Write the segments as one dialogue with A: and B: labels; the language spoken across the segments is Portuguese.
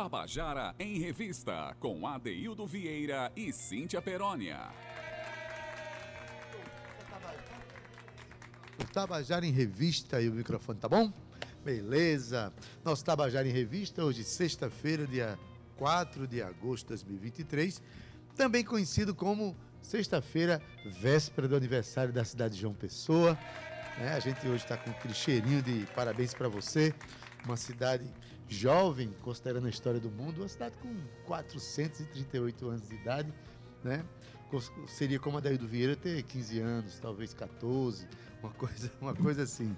A: Tabajara em Revista, com Adeildo Vieira e Cíntia Perónia.
B: O Tabajara em Revista e o microfone, tá bom? Beleza. Nosso Tabajara em Revista, hoje, sexta-feira, dia 4 de agosto de 2023, também conhecido como sexta-feira, véspera do aniversário da cidade de João Pessoa. É, a gente hoje está com aquele cheirinho de parabéns para você. Uma cidade jovem, considerando a história do mundo, uma cidade com 438 anos de idade, né? Seria como a do Vieira ter 15 anos, talvez 14, uma coisa, uma coisa assim.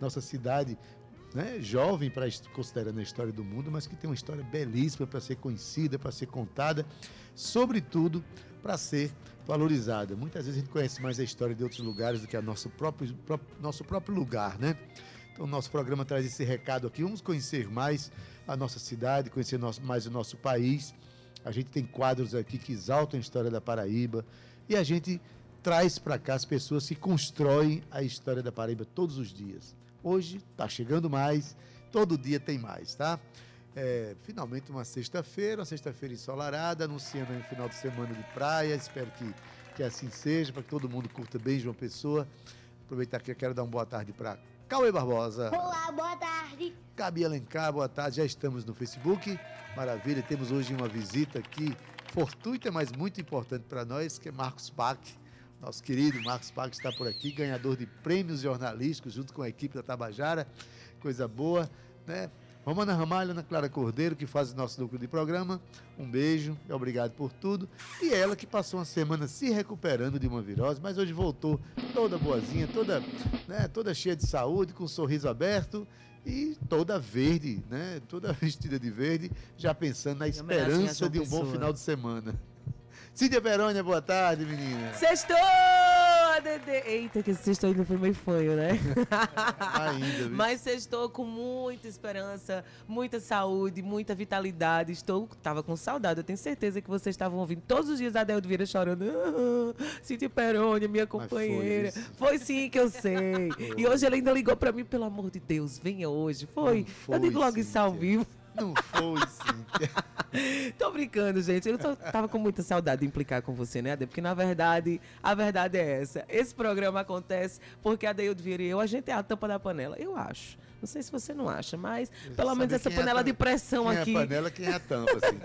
B: Nossa cidade né, jovem para considerando a história do mundo, mas que tem uma história belíssima para ser conhecida, para ser contada, sobretudo para ser valorizada. Muitas vezes a gente conhece mais a história de outros lugares do que a nosso próprio, próprio nosso próprio lugar, né? O nosso programa traz esse recado aqui. Vamos conhecer mais a nossa cidade, conhecer nosso, mais o nosso país. A gente tem quadros aqui que exaltam a história da Paraíba e a gente traz para cá as pessoas que constroem a história da Paraíba todos os dias. Hoje está chegando mais, todo dia tem mais, tá? É, finalmente uma sexta-feira, uma sexta-feira ensolarada, anunciando um final de semana de praia. Espero que, que assim seja, para que todo mundo curta bem João Pessoa. Aproveitar que eu quero dar uma boa tarde para Cauê Barbosa.
C: Olá, boa tarde.
B: Gabi Alencar, boa tarde. Já estamos no Facebook. Maravilha. Temos hoje uma visita aqui fortuita, mas muito importante para nós, que é Marcos Pac. Nosso querido Marcos Pac está por aqui, ganhador de prêmios jornalísticos junto com a equipe da Tabajara. Coisa boa, né? Romana Ramalho, Ana Clara Cordeiro, que faz o nosso núcleo de programa. Um beijo e obrigado por tudo. E ela que passou uma semana se recuperando de uma virose, mas hoje voltou toda boazinha, toda, né, toda cheia de saúde, com um sorriso aberto e toda verde, né? Toda vestida de verde, já pensando na esperança de um bom final de semana. Cíntia Perônia, boa tarde, menina.
D: Sextou, Dede. Eita, que sextou ainda foi meio fanho, né? ainda, viu? Mas sextou com muita esperança, muita saúde, muita vitalidade. Estou, tava com saudade. Eu tenho certeza que vocês estavam ouvindo todos os dias a Adeldo Vieira chorando. Ah, Cíntia Perônia, minha companheira. Foi, foi, sim que eu sei. e hoje ele ainda ligou para mim, pelo amor de Deus, venha hoje. Foi. foi eu digo logo Cíntia. isso ao vivo.
B: Não foi, Cíntia.
D: Tô brincando, gente. Eu tava com muita saudade de implicar com você, né, Ade? Porque, na verdade, a verdade é essa. Esse programa acontece porque a Deildo Vieira e eu, a gente é a tampa da panela. Eu acho. Não sei se você não acha, mas pelo menos essa panela é de pressão
B: quem
D: aqui.
B: É a panela, quem é a tampa, assim,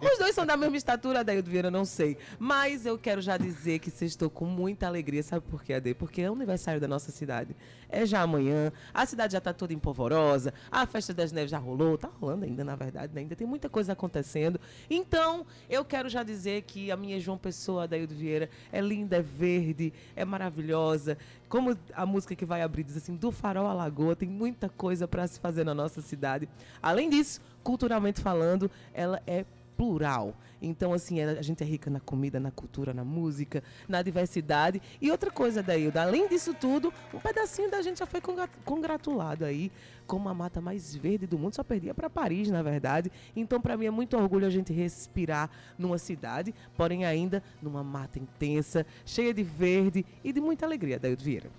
D: Os dois são da mesma estatura, Adaildo Vieira, não sei. Mas eu quero já dizer que vocês estou com muita alegria. Sabe por quê, Ade? Porque é o aniversário da nossa cidade. É já amanhã. A cidade já está toda empolvorosa. A festa das neves já rolou. Tá rolando ainda, na verdade, né? ainda tem muita coisa acontecendo. Então, eu quero já dizer que a minha João Pessoa, Adaildo Vieira, é linda, é verde, é maravilhosa. Como a música que vai abrir diz assim, do farol à lagoa, tem muita coisa para se fazer na nossa cidade. Além disso, culturalmente falando, ela é plural. Então, assim, a gente é rica na comida, na cultura, na música, na diversidade. E outra coisa, Dailda, além disso tudo, um pedacinho da gente já foi congratulado aí como a mata mais verde do mundo. Só perdia para Paris, na verdade. Então, para mim, é muito orgulho a gente respirar numa cidade, porém ainda numa mata intensa, cheia de verde e de muita alegria, Daildo Vieira.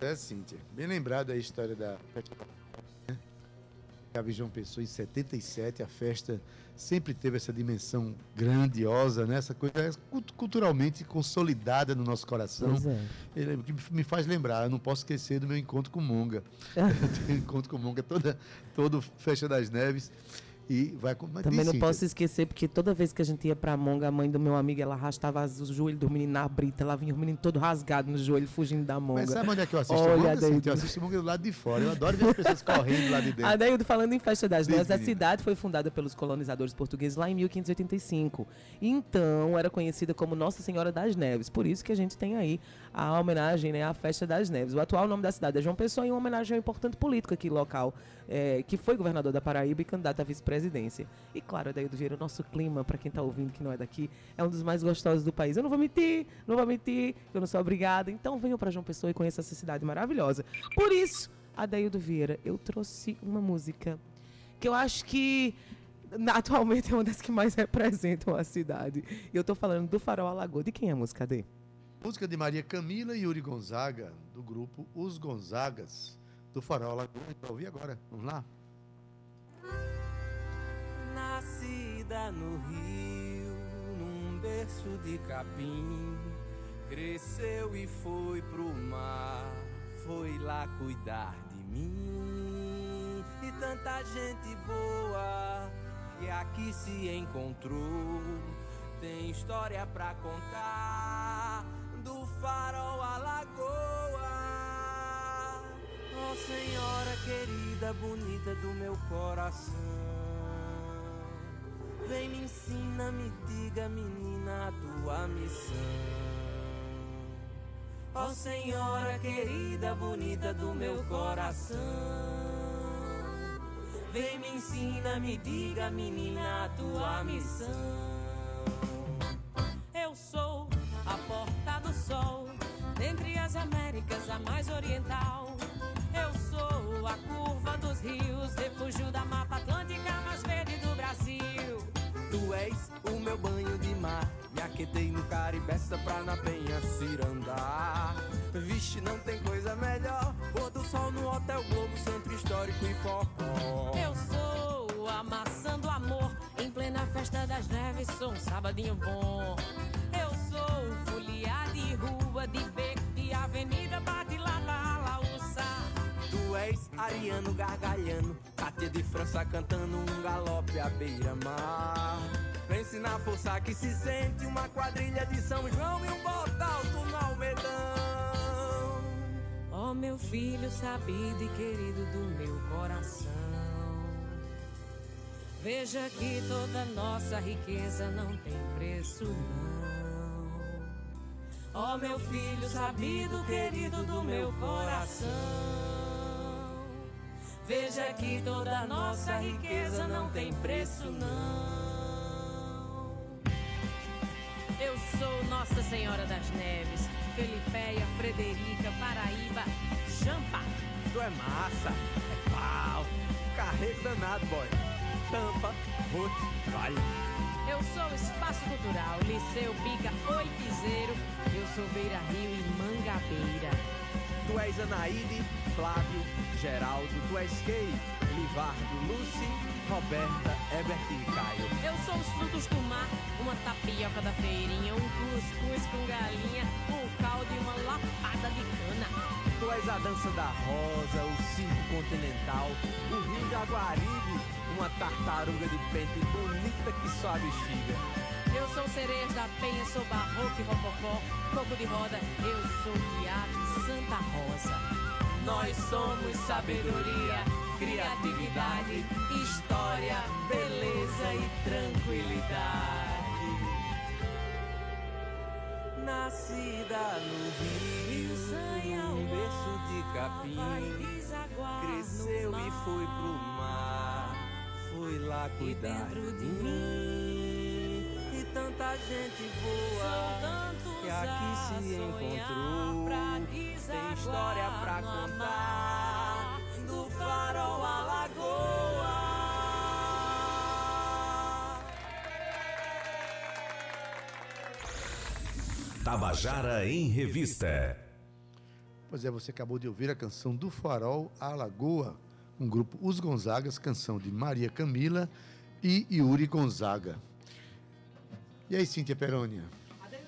B: É, Cíntia. Bem lembrado a história da Gabi João Pessoa em 77, a festa sempre teve essa dimensão grandiosa, né? essa coisa é culturalmente consolidada no nosso coração. É. O que me faz lembrar, eu não posso esquecer do meu encontro com Monga. eu tenho encontro com Monga toda, todo Festa das Neves. E vai
D: Também não posso esquecer, porque toda vez que a gente ia pra Monga, a mãe do meu amigo, ela arrastava os joelhos do menino na brita. Ela vinha o menino todo rasgado no joelho, fugindo da Monga. Mas
B: sabe onde é que eu assisto Olha, Monga? Assim, eu assisto Monga do lado de fora. Eu adoro ver as pessoas correndo lá de dentro.
D: Adaildo, falando em Festa das Neves, a cidade foi fundada pelos colonizadores portugueses lá em 1585. Então, era conhecida como Nossa Senhora das Neves. Por isso que a gente tem aí a homenagem né, à Festa das Neves. O atual nome da cidade é João Pessoa e uma homenagem ao importante político aqui local, é, que foi governador da Paraíba e candidato à vice-presidência. E claro, Adaildo Vieira, o nosso clima, para quem está ouvindo que não é daqui, é um dos mais gostosos do país. Eu não vou mentir, não vou mentir, eu não sou obrigada. Então venham para João Pessoa e conheça essa cidade maravilhosa. Por isso, Adaildo Vieira, eu trouxe uma música que eu acho que atualmente é uma das que mais representam a cidade. E eu estou falando do Farol Alagoa. De quem é a música, Adê?
B: Música de Maria Camila e Yuri Gonzaga, do grupo Os Gonzagas, do Farol Alagoa. Vai ouvir agora. Vamos lá?
C: Nascida no Rio, num berço de capim, cresceu e foi pro mar, foi lá cuidar de mim. E tanta gente boa que aqui se encontrou, tem história pra contar do farol à lagoa. Oh Senhora querida, bonita do meu coração. Vem me ensina, me diga, menina, a tua missão. Oh, Senhora querida, bonita do meu coração. Vem me ensina, me diga, menina, a tua missão.
E: Eu sou a porta do sol, dentre as Américas, a mais oriental. A curva dos rios, refúgio da mapa atlântica mais verde do Brasil.
C: Tu és o meu banho de mar, me aquetei no Caribeça pra na penha cirandar. Vixe, não tem coisa melhor, pôr do sol no Hotel Globo, centro histórico e forró.
E: Eu sou a maçã do amor, em plena festa das neves, sou um sabadinho bom. Eu sou folia de rua,
C: Ariano gargalhando, Cátia de França cantando um galope à beira-mar. Pense na força que se sente, uma quadrilha de São João e um botalto no Almedão.
E: Ó oh, meu filho sabido e querido do meu coração. Veja que toda nossa riqueza não tem preço, não. Ó oh, meu filho sabido, querido do meu coração. Veja que toda nossa riqueza não tem preço, não. Eu sou Nossa Senhora das Neves, Felipeia, Frederica, Paraíba, Jampa.
C: Tu é massa, é pau, carrego danado, boy. Tampa, rote, vale.
E: Eu sou Espaço Cultural, Liceu Bica Oitizeiro. Eu sou Beira Rio e Mangabeira.
C: Tu és Anaíde, Flávio, Geraldo, tu és Kay, Livardo, Lucy, Roberta, Herbert e Caio.
E: Eu sou os frutos do mar, uma tapioca da feirinha, um cuscuz com galinha, um caldo e uma lapada de cana.
C: Tu és a dança da rosa, o circo continental, o rio Jaguaribe, uma tartaruga de pente bonita que só a bexiga.
E: Eu sou sereias da penha, sou barroco e rococó, coco de roda, eu sou teatro Santa Rosa.
C: Nós somos sabedoria, criatividade, história, beleza e tranquilidade. Nascida no Rio, um berço de capim, cresceu e foi pro mar, foi lá cuidar de mim. E tanta gente boa que aqui se encontrou tem história pra contar do farol à lagoa.
A: Tabajara em Revista.
B: Pois é, você acabou de ouvir a canção do Farol à Lagoa, um grupo Os Gonzagas, canção de Maria Camila e Yuri Gonzaga. E aí, Cíntia Perônia?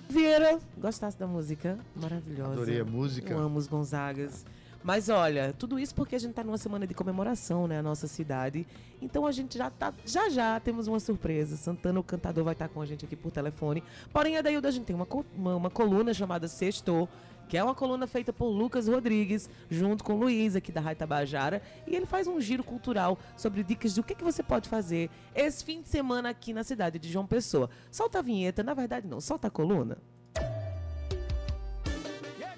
D: Vieira, gostasse da música? Maravilhosa.
B: Adorei a música.
D: Eu amo os Gonzagas. Mas olha, tudo isso porque a gente está numa semana de comemoração, né? A nossa cidade. Então a gente já tá. Já já temos uma surpresa. Santana, o cantador, vai estar com a gente aqui por telefone. Porém, a Dailda, a gente tem uma, uma, uma coluna chamada Sextou que é uma coluna feita por Lucas Rodrigues, junto com Luiz, aqui da Rádio Tabajara. E ele faz um giro cultural sobre dicas do que, que você pode fazer esse fim de semana aqui na cidade de João Pessoa. Solta a vinheta, na verdade não, solta a coluna.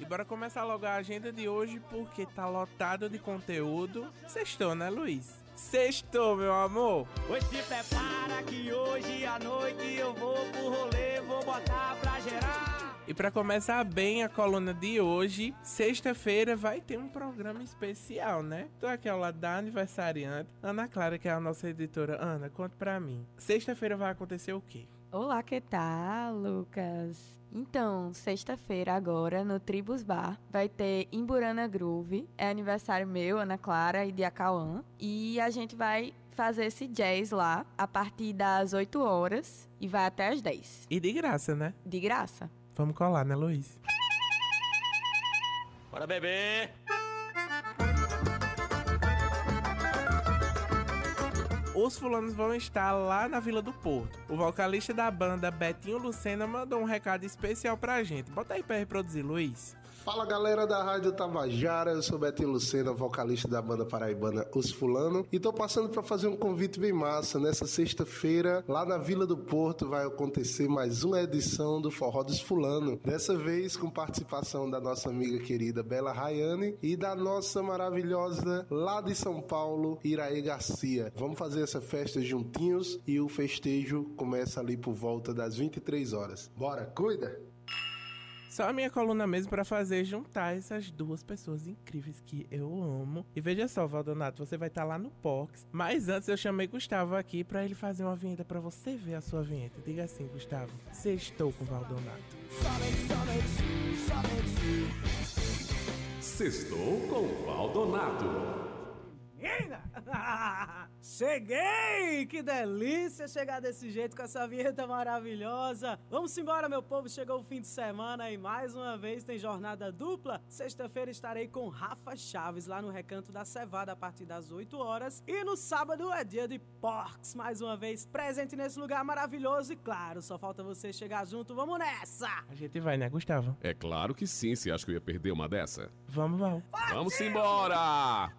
F: E bora começar logo a agenda de hoje, porque tá lotado de conteúdo. Sextou, né, Luiz? Sextou, meu amor!
G: Pois se prepara que hoje à noite eu vou pro rolê, vou botar pra gerar.
F: E para começar bem a coluna de hoje, sexta-feira vai ter um programa especial, né? Tô aqui ao lado da aniversariante, Ana Clara, que é a nossa editora. Ana, conta pra mim. Sexta-feira vai acontecer o quê?
H: Olá, que tal, Lucas? Então, sexta-feira agora, no Tribus Bar, vai ter Imburana Groove. É aniversário meu, Ana Clara e de Acauã. E a gente vai fazer esse jazz lá a partir das 8 horas e vai até as 10.
F: E de graça, né?
H: De graça.
F: Vamos colar, né, Luiz?
G: Bora beber!
F: Os fulanos vão estar lá na Vila do Porto. O vocalista da banda, Betinho Lucena, mandou um recado especial pra gente. Bota aí pra reproduzir, Luiz.
I: Fala galera da Rádio Tabajara, eu sou Betinho Lucena, vocalista da banda paraibana Os Fulano, e tô passando para fazer um convite bem massa. Nessa sexta-feira, lá na Vila do Porto, vai acontecer mais uma edição do Forró dos Fulano. Dessa vez com participação da nossa amiga querida Bela Rayane e da nossa maravilhosa lá de São Paulo, Iraê Garcia. Vamos fazer essa festa juntinhos e o festejo começa ali por volta das 23 horas. Bora, cuida!
F: Só a minha coluna mesmo pra fazer juntar essas duas pessoas incríveis que eu amo. E veja só, Valdonato, você vai estar lá no Pox. Mas antes eu chamei Gustavo aqui pra ele fazer uma vinheta pra você ver a sua vinheta. Diga assim, Gustavo. Sextou com Valdonato.
A: Sextou com Valdonato.
J: Menina! Cheguei! Que delícia chegar desse jeito com essa vinheta maravilhosa. Vamos embora, meu povo. Chegou o fim de semana e mais uma vez tem jornada dupla. Sexta-feira estarei com Rafa Chaves lá no Recanto da Cevada a partir das 8 horas. E no sábado é dia de Porcs, mais uma vez presente nesse lugar maravilhoso. E claro, só falta você chegar junto. Vamos nessa!
F: A gente vai, né, Gustavo?
A: É claro que sim, você acha que eu ia perder uma dessa?
F: Vamos, Val.
A: Vamos embora!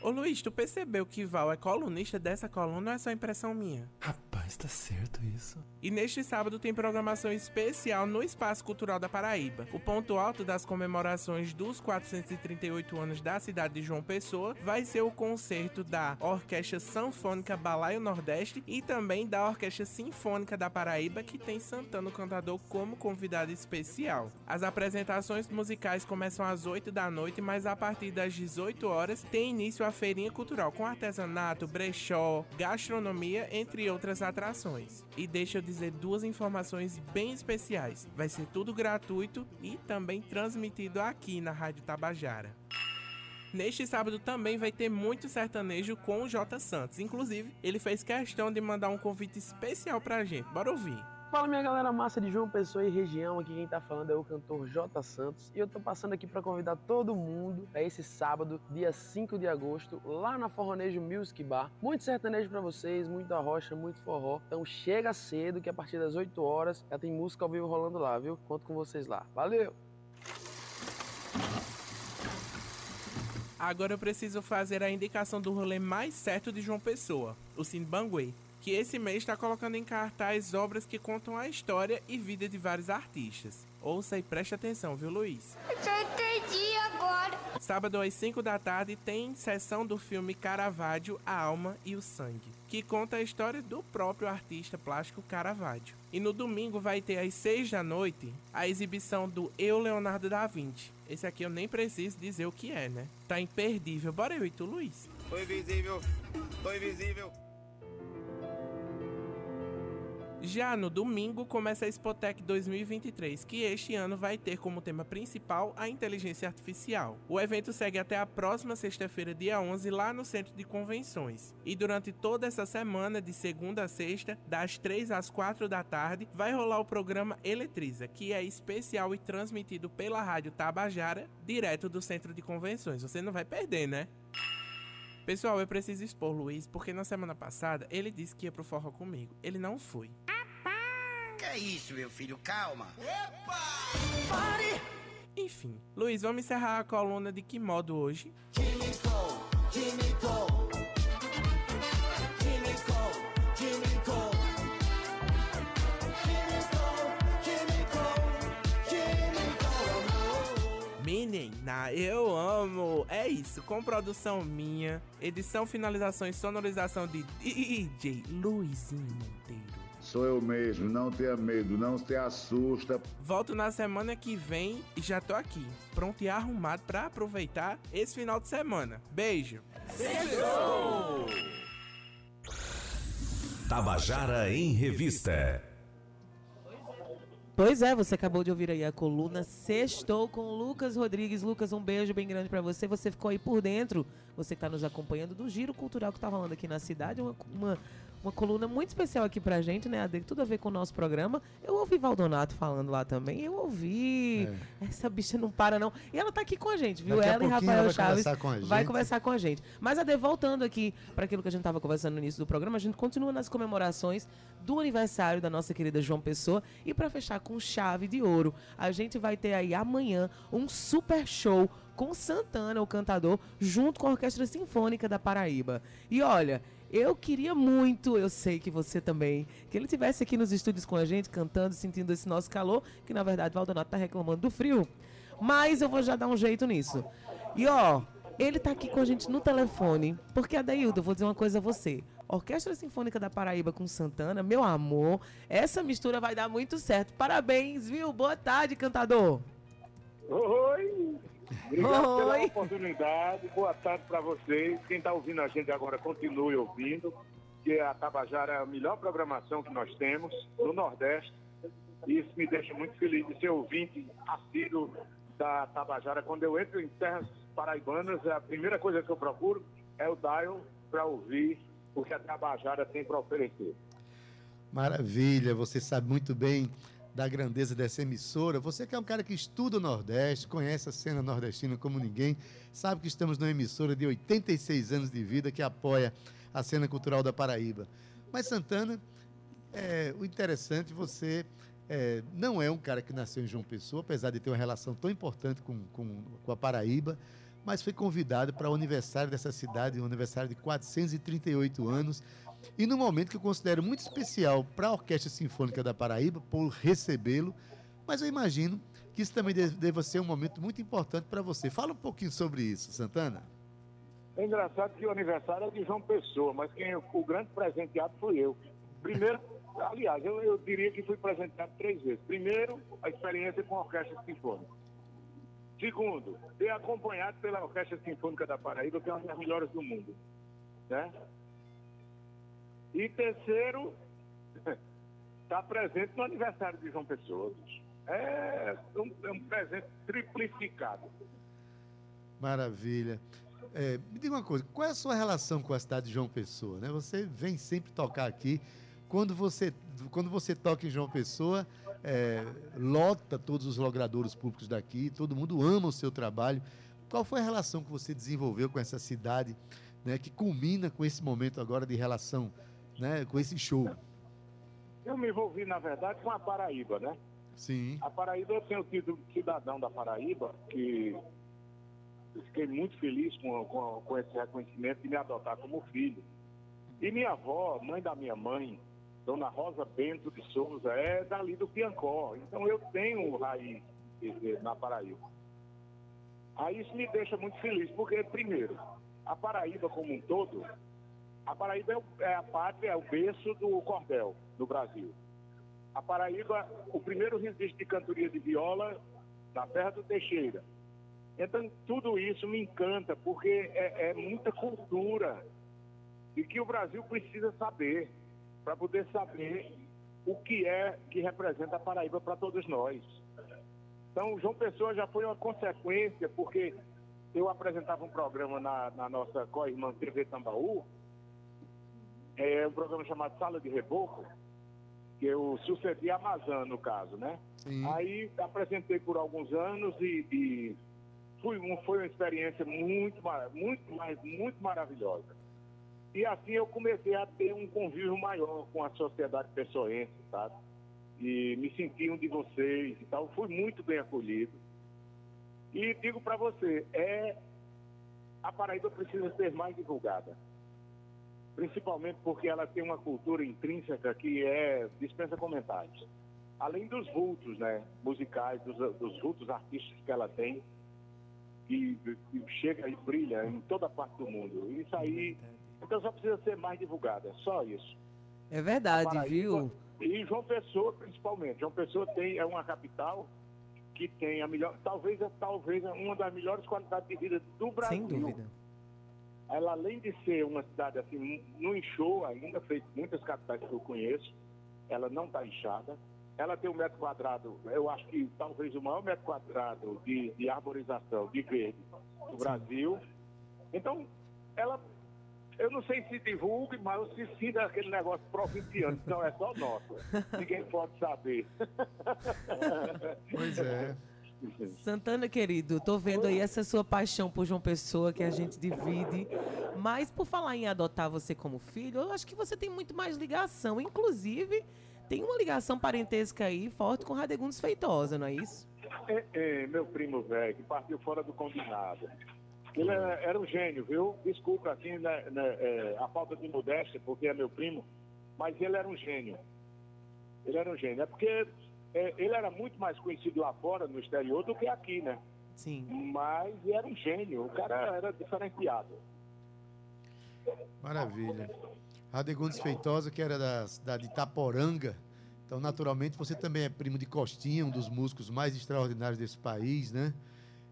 F: Ô Luiz, tu percebeu que Val é colunista dessa coluna ou é só impressão minha?
K: Rapaz, tá certo isso.
F: E neste sábado tem programação especial no Espaço Cultural da Paraíba. O ponto alto das comemorações dos 438 anos da cidade de João Pessoa vai ser o concerto da Orquestra Sanfônica Balaio Nordeste e também da Orquestra Sinfônica da Paraíba, que tem Santana Cantador como convidado especial. As apresentações musicais começam às 8 da noite, mas a partir das 18 horas tem início a feirinha cultural com artesanato, brechó, gastronomia, entre outras atrações. E deixa eu dizer duas informações bem especiais. Vai ser tudo gratuito e também transmitido aqui na Rádio Tabajara. Neste sábado também vai ter muito sertanejo com o J Santos. Inclusive, ele fez questão de mandar um convite especial pra gente. Bora ouvir.
L: Fala minha galera massa de João Pessoa e região, aqui quem tá falando é o cantor J Santos e eu tô passando aqui para convidar todo mundo para esse sábado, dia 5 de agosto, lá na Forronejo Music Bar. Muito sertanejo para vocês, muita rocha, muito forró. Então chega cedo que a partir das 8 horas já tem música ao vivo rolando lá, viu? Conto com vocês lá. Valeu!
F: Agora eu preciso fazer a indicação do rolê mais certo de João Pessoa, o Cine Banguê que esse mês está colocando em cartaz obras que contam a história e vida de vários artistas. Ouça e preste atenção, viu, Luiz?
M: Eu já entendi agora.
F: Sábado às 5 da tarde tem sessão do filme Caravaggio, A Alma e o Sangue, que conta a história do próprio artista plástico Caravaggio. E no domingo vai ter às 6 da noite a exibição do Eu Leonardo da Vinci. Esse aqui eu nem preciso dizer o que é, né? Tá imperdível. Bora eu e tu, Luiz?
N: Tô invisível, tô invisível.
F: Já no domingo começa a Spotec 2023, que este ano vai ter como tema principal a inteligência artificial. O evento segue até a próxima sexta-feira, dia 11, lá no Centro de Convenções. E durante toda essa semana, de segunda a sexta, das 3 às 4 da tarde, vai rolar o programa Eletriza, que é especial e transmitido pela Rádio Tabajara, direto do Centro de Convenções. Você não vai perder, né? Pessoal, eu preciso expor Luiz, porque na semana passada ele disse que ia pro forró comigo. Ele não foi.
O: Que é isso, meu filho? Calma.
J: Epa! Pare!
F: Enfim, Luiz, vamos encerrar a coluna de que modo hoje?
C: Químico, químico. Químico, químico.
F: Menina, eu amo! É isso, com produção minha, edição, finalização e sonorização de DJ Luizinho Monteiro.
P: Sou eu mesmo, não tenha medo, não se assusta.
F: Volto na semana que vem e já tô aqui, pronto e arrumado para aproveitar esse final de semana. Beijo!
A: Sextou!
Q: Tabajara em Revista
D: Pois é, você acabou de ouvir aí a coluna Sextou com Lucas Rodrigues. Lucas, um beijo bem grande pra você. Você ficou aí por dentro, você que tá nos acompanhando do giro cultural que tá rolando aqui na cidade. Uma, uma, uma coluna muito especial aqui pra gente, né, Ade? Tudo a ver com o nosso programa. Eu ouvi Valdonato falando lá também. Eu ouvi. Essa bicha não para, não. E ela tá aqui com a gente, viu?
B: Daqui
D: ela e Rafael
B: ela vai
D: Chaves
B: conversar com a
D: vai
B: gente.
D: conversar com a gente. Mas, Ade, voltando aqui para aquilo que a gente tava conversando no início do programa, a gente continua nas comemorações do aniversário da nossa querida João Pessoa. E para fechar com chave de ouro, a gente vai ter aí amanhã um super show com Santana, o cantador, junto com a Orquestra Sinfônica da Paraíba. E olha, eu queria muito, eu sei que você também, que ele tivesse aqui nos estúdios com a gente, cantando, sentindo esse nosso calor, que na verdade Valdonato tá reclamando do frio. Mas eu vou já dar um jeito nisso. E ó, ele tá aqui com a gente no telefone, porque Adaildo, eu vou dizer uma coisa a você. Orquestra Sinfônica da Paraíba com Santana, meu amor, essa mistura vai dar muito certo. Parabéns, viu? Boa tarde, cantador.
Q: Oi! Obrigado pela
D: Oi.
Q: oportunidade. Boa tarde para vocês. Quem está ouvindo a gente agora, continue ouvindo. Que a Tabajara é a melhor programação que nós temos no Nordeste. E isso me deixa muito feliz de ser ouvinte assíduo da Tabajara. Quando eu entro em terras paraibanas, a primeira coisa que eu procuro é o dial para ouvir o que a Tabajara tem para oferecer.
B: Maravilha, você sabe muito bem da grandeza dessa emissora. Você que é um cara que estuda o Nordeste, conhece a cena nordestina como ninguém, sabe que estamos numa emissora de 86 anos de vida que apoia a cena cultural da Paraíba. Mas Santana, é, o interessante, você é, não é um cara que nasceu em João Pessoa, apesar de ter uma relação tão importante com, com, com a Paraíba, mas foi convidado para o aniversário dessa cidade, um aniversário de 438 anos, e num momento que eu considero muito especial para a Orquestra Sinfônica da Paraíba, por recebê-lo, mas eu imagino que isso também de- deva ser um momento muito importante para você. Fala um pouquinho sobre isso, Santana.
Q: É engraçado que o aniversário é de João Pessoa, mas quem o grande presenteado fui eu. Primeiro, aliás, eu, eu diria que fui presenteado três vezes. Primeiro, a experiência com a Orquestra Sinfônica. Segundo, ter acompanhado pela Orquestra Sinfônica da Paraíba, que é uma das melhores do mundo. Né? E terceiro, estar presente no aniversário de João Pessoa. bicho. É um, é um presente triplicado.
B: Maravilha. É, me diga uma coisa, qual é a sua relação com a cidade de João Pessoa? Né? Você vem sempre tocar aqui. Quando você, quando você toca em João Pessoa, é, lota todos os logradouros públicos daqui, todo mundo ama o seu trabalho. Qual foi a relação que você desenvolveu com essa cidade, né, que culmina com esse momento agora de relação, né, com esse show?
Q: Eu me envolvi, na verdade, com a Paraíba, né?
B: Sim.
Q: A Paraíba, eu tenho sido cidadão da Paraíba, que fiquei muito feliz com, com, com esse reconhecimento de me adotar como filho. E minha avó, mãe da minha mãe, Dona Rosa Bento de Souza, é dali do Piancó. Então eu tenho raiz na Paraíba. Aí isso me deixa muito feliz, porque, primeiro, a Paraíba como um todo, a Paraíba é, o- é a pátria, é o berço do cordel no Brasil. A Paraíba, o primeiro registro de cantoria de viola na terra do Teixeira. Então, tudo isso me encanta, porque é, é muita cultura e que o Brasil precisa saber, para poder saber o que é que representa a Paraíba para todos nós. Então, João Pessoa já foi uma consequência, porque eu apresentava um programa na, na nossa co-irmã TV Tambaú, é um programa chamado Sala de Reboco, que eu sucedi a Amazã, no caso, né? Aí apresentei por alguns anos e, e fui foi uma experiência muito, muito, mais, muito maravilhosa. E assim eu comecei a ter um convívio maior com a sociedade pessoense, sabe? E me senti um de vocês e tal. Fui muito bem acolhido. E digo para você, é a Paraíba precisa ser mais divulgada. Principalmente porque ela tem uma cultura intrínseca que é dispensa comentários. Além dos vultos, né, musicais, dos, dos vultos artísticos que ela tem, que, que chega e brilha em toda parte do mundo. Isso aí, então só precisa ser mais divulgada, só isso.
D: É verdade,
Q: Paraíba
D: viu?
Q: E João Pessoa, principalmente. João Pessoa tem, é uma capital que tem a melhor, talvez, talvez uma das melhores qualidades de vida do Brasil.
D: Sem dúvida.
Q: Ela, além de ser uma cidade assim, no inchou ainda, feito muitas capitais que eu conheço, ela não está inchada. ela tem um metro quadrado, eu acho que talvez o maior metro quadrado de, de arborização de verde do Brasil. Então, ela, eu não sei se divulgue, mas se sinta aquele negócio provinciano, então é só nosso. Ninguém pode saber.
B: Pois é.
D: Santana, querido, tô vendo aí essa sua paixão por João Pessoa que a gente divide. Mas por falar em adotar você como filho, eu acho que você tem muito mais ligação. Inclusive, tem uma ligação parentesca aí forte com Radegundes Feitosa, não é isso?
Q: É, é, meu primo velho, que partiu fora do combinado. Ele era, era um gênio, viu? Desculpa, assim, né, né, é, a falta de modéstia, porque é meu primo, mas ele era um gênio. Ele era um gênio. É porque é, ele era muito mais conhecido lá fora, no exterior, do que aqui, né?
D: Sim.
Q: Mas era um gênio, o cara era diferenciado.
B: Maravilha. Radegundes Feitosa, que era da cidade de Itaporanga. Então, naturalmente, você também é primo de Costinha, um dos músicos mais extraordinários desse país, né?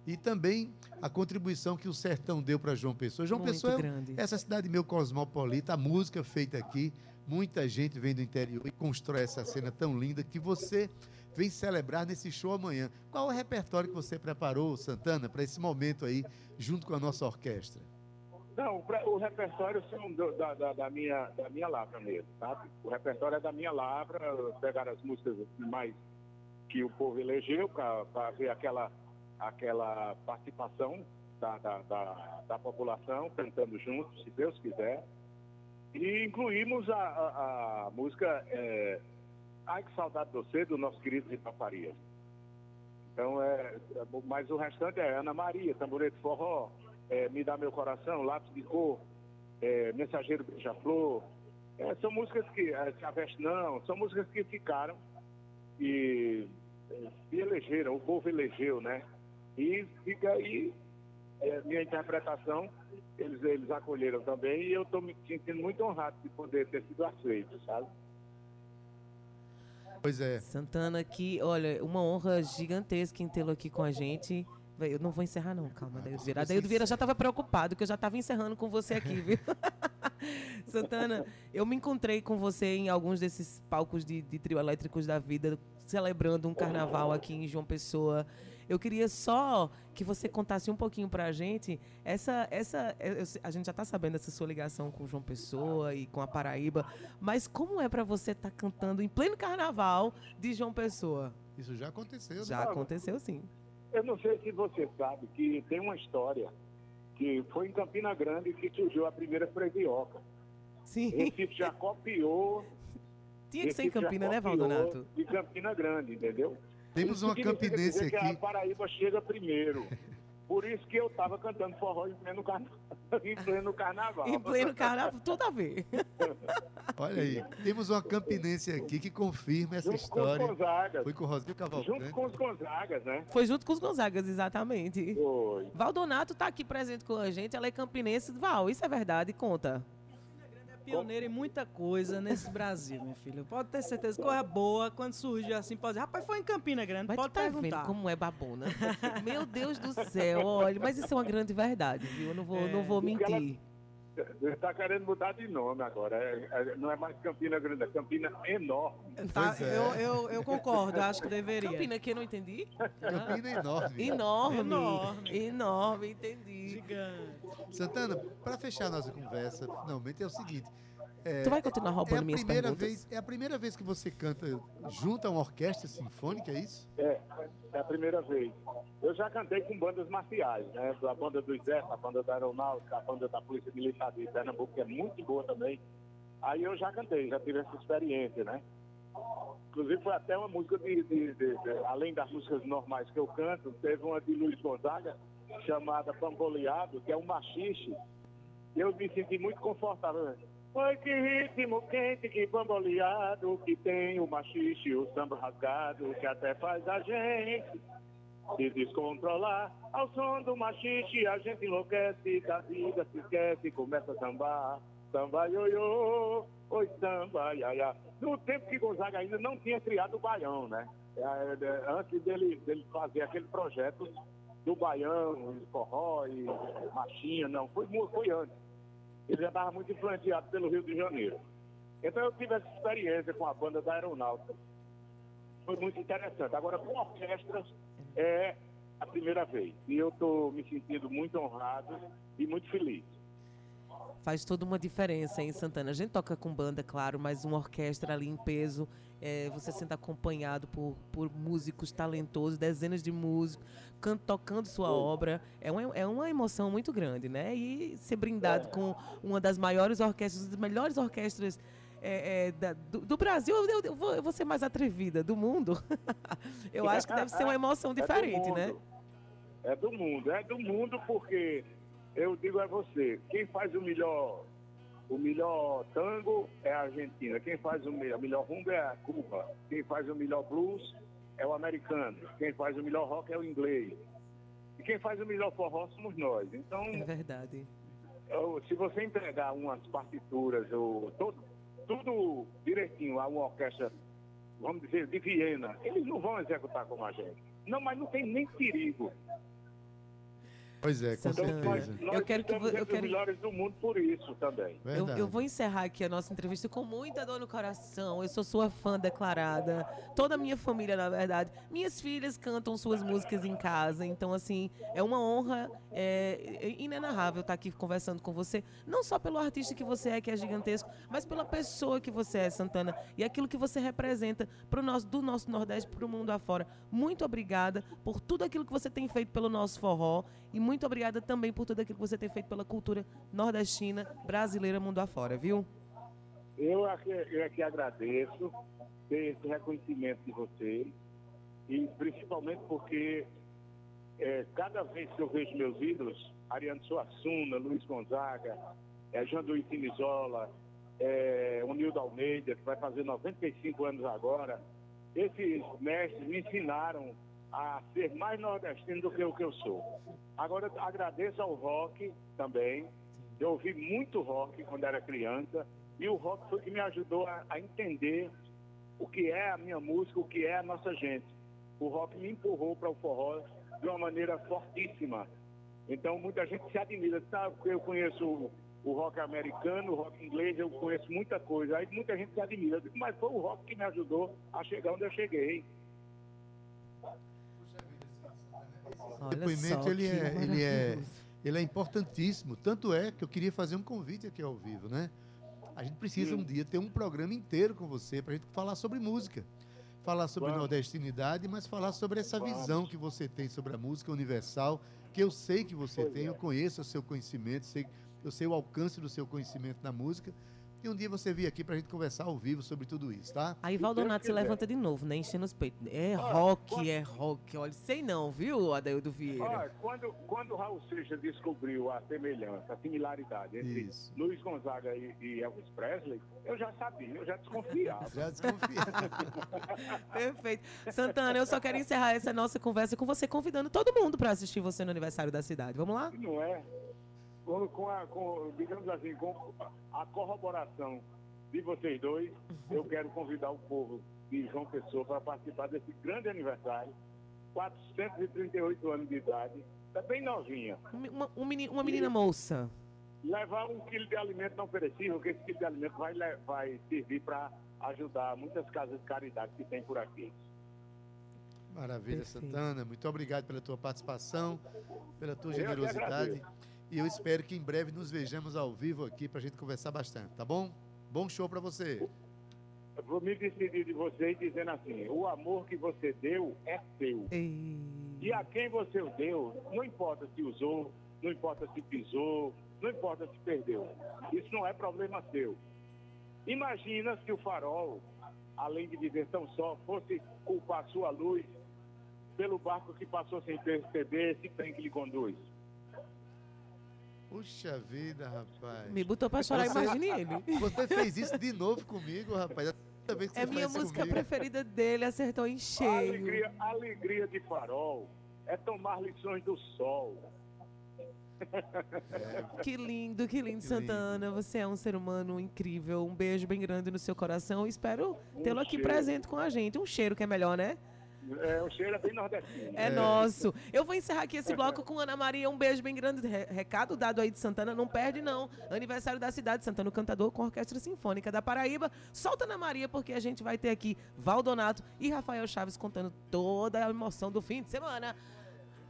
B: E também a contribuição que o sertão deu para João Pessoa. João
D: Muito
B: Pessoa é
D: grande.
B: essa cidade meio cosmopolita, a música feita aqui, muita gente vem do interior e constrói essa cena tão linda que você vem celebrar nesse show amanhã. Qual é o repertório que você preparou, Santana, para esse momento aí, junto com a nossa orquestra?
Q: Não, o repertório são da, da, da minha, da minha lavra mesmo, sabe? O repertório é da minha lavra, pegar as músicas mais que o povo elegeu para ver aquela, aquela participação da, da, da, da população cantando junto, se Deus quiser. E incluímos a, a, a música é, Ai que saudade de você, do nosso querido Rita Farias. Então, é, é, mas o restante é Ana Maria, Tamborete Forró, é, Me Dá Meu Coração, Lápis de Cor, é, Mensageiro Beija-Flor. É, são músicas que, é, Se Aveste Não, são músicas que ficaram e é, elegeram, o povo elegeu, né? E fica aí, é, minha interpretação, eles, eles acolheram também e eu estou me sentindo muito honrado de poder ter sido aceito, sabe?
B: Pois é.
D: Santana, que, olha, uma honra gigantesca em tê-lo aqui com a gente. Eu não vou encerrar, não, calma, Adaildo Vieira. Adaildo Vieira já estava preocupado, que eu já estava encerrando com você aqui, viu? Santana, eu me encontrei com você em alguns desses palcos de, de trio elétricos da vida, celebrando um carnaval aqui em João Pessoa. Eu queria só que você contasse um pouquinho pra gente essa. essa sei- a gente já tá sabendo essa sua ligação com João Pessoa e com a Paraíba, mas como é pra você estar cantando em pleno carnaval de João Pessoa?
B: Isso já aconteceu, né?
D: Já aconteceu sim.
Q: Eu não sei se você sabe que tem uma história que foi em Campina Grande que surgiu a primeira freguioca.
D: Sim.
Q: Recife já copiou.
D: Tinha que ser em
Q: já
D: Campina, né, Valdonato?
Q: De Campina Grande, entendeu?
B: Temos uma campinense
Q: dizer que
B: aqui.
Q: a Paraíba chega primeiro. Por isso que eu estava cantando forró em pleno, carna... em pleno carnaval.
D: Em pleno carnaval, tudo a ver.
B: Olha aí, temos uma campinense aqui que confirma essa
Q: Junto com os
B: história.
Q: Gonzagas.
B: Foi com o Rosinho
Q: Junto
B: Cavalcante.
Q: com os Gonzagas, né?
D: Foi junto com os Gonzagas, exatamente.
Q: Foi.
D: Valdonato tá aqui presente com a gente, ela é campinense. Val, isso é verdade? Conta.
J: Pioneiro em muita coisa nesse Brasil, minha filha. Pode ter certeza. Coisa boa, quando surgiu assim, pode dizer, rapaz, foi em Campina Grande,
D: Mas
J: pode
D: tá
J: perguntar.
D: vendo como é babona? Meu Deus do céu, olha, mas isso é uma grande verdade, viu? Eu não vou, não vou
Q: ela-
D: mentir.
Q: Ele está querendo mudar de nome agora. É- é- não é mais Campina Grande, é Campina Enorme.
J: Tá, eu, eu, eu concordo, acho que deveria.
D: Campina que eu não entendi?
B: Campina enorme.
D: Enorme.
J: Enorme.
D: Enorme, entendi.
J: Gigante.
B: Santana, para fechar a nossa conversa, finalmente é o seguinte. É,
D: Tu vai continuar roubando
B: é a
D: minhas
B: primeira
D: perguntas?
B: vez, É a primeira vez que você canta junto a uma orquestra sinfônica, é isso?
Q: É, é a primeira vez. Eu já cantei com bandas marciais, né? A banda do Exército, a banda da Aeronáutica, a banda da Polícia Militar de Pernambuco, que é muito boa também. Aí eu já cantei, já tive essa experiência, né? Inclusive foi até uma música de, de- de- de- além das músicas normais que eu canto, teve uma de Luiz Gonzaga chamada Pamboleado, que é um machixe. Eu me senti muito confortável. Né? Oi, que ritmo quente, que bamboleado, que tem o machixe, o samba rasgado, que até faz a gente se descontrolar. Ao som do machixe, a gente enlouquece, da vida se esquece, começa a sambar. Samba ioiô, oi samba iaiá. No tempo que Gonzaga ainda não tinha criado o baião, né? É, é, Antes dele, dele fazer aquele projeto do baião, forró e machinha, não, foi, foi antes. Ele já estava muito influenciado pelo Rio de Janeiro. Então eu tive essa experiência com a banda da Aeronáutica. foi muito interessante. Agora, com orquestras, é a primeira vez. E eu estou me sentindo muito honrado e muito feliz.
D: Faz toda uma diferença em Santana. A gente toca com banda, claro, mas uma orquestra ali em peso. É, você sendo acompanhado por, por músicos talentosos, dezenas de músicos, can- tocando sua obra. É uma, é uma emoção muito grande, né? E ser brindado com uma das maiores orquestras, das melhores orquestras é, é, da- do, do Brasil, eu, eu vou, eu vou ser mais atrevida, do mundo. eu acho que deve ser uma emoção
Q: É
D: diferente, né?
Q: mundo. É do mundo, é do mundo porque eu digo a você, quem faz o melhor, o melhor tango é a Argentina, quem faz o melhor, melhor rumba é a Cuba, quem faz o melhor blues é o americano, quem faz o melhor rock é o inglês. E quem faz o melhor forró somos nós. Então,
D: É verdade.
Q: eu- se você entregar umas partituras, ou todo, tudo direitinho a uma orquestra, vamos dizer, de Viena, eles não vão executar como a gente. Não, mas não tem nem perigo.
B: Pois é, com
Q: Então, nós,
B: certeza.
Q: nós
D: Eu quero que eu quero-
Q: os melhores do mundo por isso também.
D: Eu, eu vou encerrar aqui a nossa entrevista com muita dor no coração. Eu sou sua fã declarada. Toda a minha família, na verdade. Minhas filhas cantam suas músicas em casa. Então, assim, é uma honra é, inenarrável estar aqui conversando com você. Não só pelo artista que você é, que é gigantesco, mas pela pessoa que você é, Santana. E aquilo que você representa pro nosso, do nosso Nordeste para o mundo afora. Muito obrigada por tudo aquilo que você tem feito pelo nosso forró. E muito obrigada também por tudo aquilo que você tem feito pela cultura nordestina, brasileira, mundo afora, viu?
Q: Eu aqui, eu aqui agradeço ter esse reconhecimento de vocês e principalmente porque é, cada vez que eu vejo meus ídolos, Ariano Suassuna, Luiz Gonzaga, é, Jean Luiz Sinizola, é, o Nildo Almeida, que vai fazer 95 anos agora, esses mestres me ensinaram a ser mais nordestino do que o que eu sou. Agora, agradeço ao rock também. Eu ouvi muito rock quando era criança e o rock foi que me ajudou a, a entender o que é a minha música, o que é a nossa gente. O rock me empurrou para o forró de uma maneira fortíssima. Então, muita gente se admira. Sabe, eu conheço o, rock americano, o rock inglês, eu conheço muita coisa. Aí muita gente se admira. Digo, mas foi o rock que me ajudou a chegar onde eu cheguei.
B: O depoimento ele é, ele, é, ele é importantíssimo. Tanto é que eu queria fazer um convite aqui ao vivo, né? A gente precisa um dia ter um programa inteiro com você para a gente falar sobre música. Falar sobre
Q: Vamos.
B: nordestinidade, mas falar sobre essa
Q: Vamos.
B: visão que você tem sobre a música universal, que eu sei que você
Q: Pois
B: tem,
Q: é.
B: eu conheço o seu conhecimento, sei, eu sei o alcance do seu conhecimento na música. E um dia você vir aqui para a gente conversar ao vivo sobre tudo isso, tá?
D: Aí Valdonato se levanta de novo, né? Enchendo os peitos. É
Q: Olha,
D: rock,
Q: quando-
D: é rock. Olha, sei não, viu, Adaildo Vieira?
Q: Olha, quando, quando o Raul Seixas descobriu a semelhança, a similaridade entre
B: Isso.
Q: Luiz Gonzaga e, e Elvis Presley, eu já sabia, eu já desconfiava.
B: Já desconfia.
D: Perfeito. Santana, eu só quero encerrar essa nossa conversa com você, convidando todo mundo para assistir você no aniversário da cidade. Vamos lá?
Q: Não é? Com, com a, com, digamos assim, com a corroboração de vocês dois, eu quero convidar o povo de João Pessoa para participar desse grande aniversário. 438 anos de idade, é bem novinha.
D: Uma, um meni- uma menina moça.
Q: Levar um quilo de alimento não perecível, que esse quilo de alimento vai, vai servir para ajudar muitas casas de caridade que tem por aqui.
B: Maravilha,
D: Perfeito.
B: Santana. Muito obrigado pela tua participação, pela tua generosidade. E eu espero que em breve nos vejamos ao vivo aqui para a gente conversar bastante, tá bom? Bom show para você.
Q: Eu vou me despedir de vocês dizendo assim: o amor que você deu é seu. E a quem você o deu, não importa se usou, não importa se pisou, não importa se perdeu. Isso não é problema seu. Imagina se o farol, além de viver tão só, fosse culpar sua luz pelo barco que passou sem perceber esse trem que lhe conduz.
B: Puxa vida, rapaz.
D: Me botou pra chorar,
B: Você-
D: imagine ele.
B: Você fez isso de novo comigo, rapaz. É que
D: É minha música
B: comigo.
D: preferida dele, acertou em
Q: A
D: cheio.
Q: alegria, a alegria de farol é tomar lições do sol.
D: Que lindo, que lindo, Santana. Você é um ser humano incrível. Um beijo bem grande no seu coração. Espero tê-lo aqui
Q: cheiro.
D: presente com a gente. Um cheiro que é melhor, né?
Q: É, o cheiro é bem nordestino.
D: É, nosso. Eu vou encerrar aqui esse bloco com Ana Maria. Um beijo bem grande. Re- Recado dado aí de Santana, não perde não. Aniversário da cidade, Santana, o cantador com a Orquestra Sinfônica da Paraíba. Solta Ana Maria, porque a gente vai ter aqui Valdonato e Rafael Chaves contando toda a emoção do fim de semana.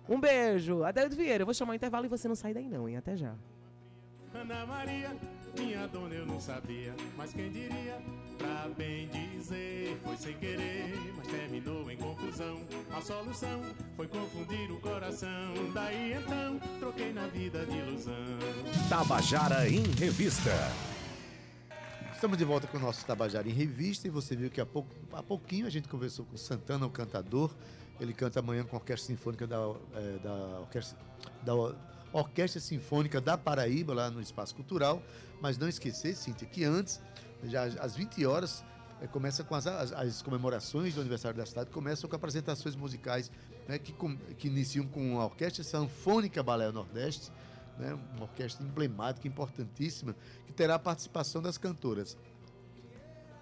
D: Um beijo. Adeildo Vieira, eu vou chamar o intervalo e você não sai daí não, hein? Até já.
R: Ana Maria, minha dona eu não sabia, mas quem diria? Pra bem foi sem querer, mas terminou em confusão. A solução foi confundir o coração. Daí então, troquei na vida de ilusão.
S: Tabajara em Revista.
B: Estamos de volta com o nosso Tabajara em Revista e você viu que há, pouco, há pouquinho a gente conversou com Santana, o cantador. Ele canta amanhã com a Orquestra Sinfônica da, eh, da, Orquestra, da Orquestra Sinfônica da Paraíba, lá no Espaço Cultural. Mas não esquecer, Cíntia, que antes, já às 20 horas, eh, começa com as, as, as comemorações do aniversário da cidade, começam com apresentações musicais né, que, com- que iniciam com a Orquestra Sinfônica Balé Nordeste, né, uma orquestra emblemática, importantíssima, que terá a participação das cantoras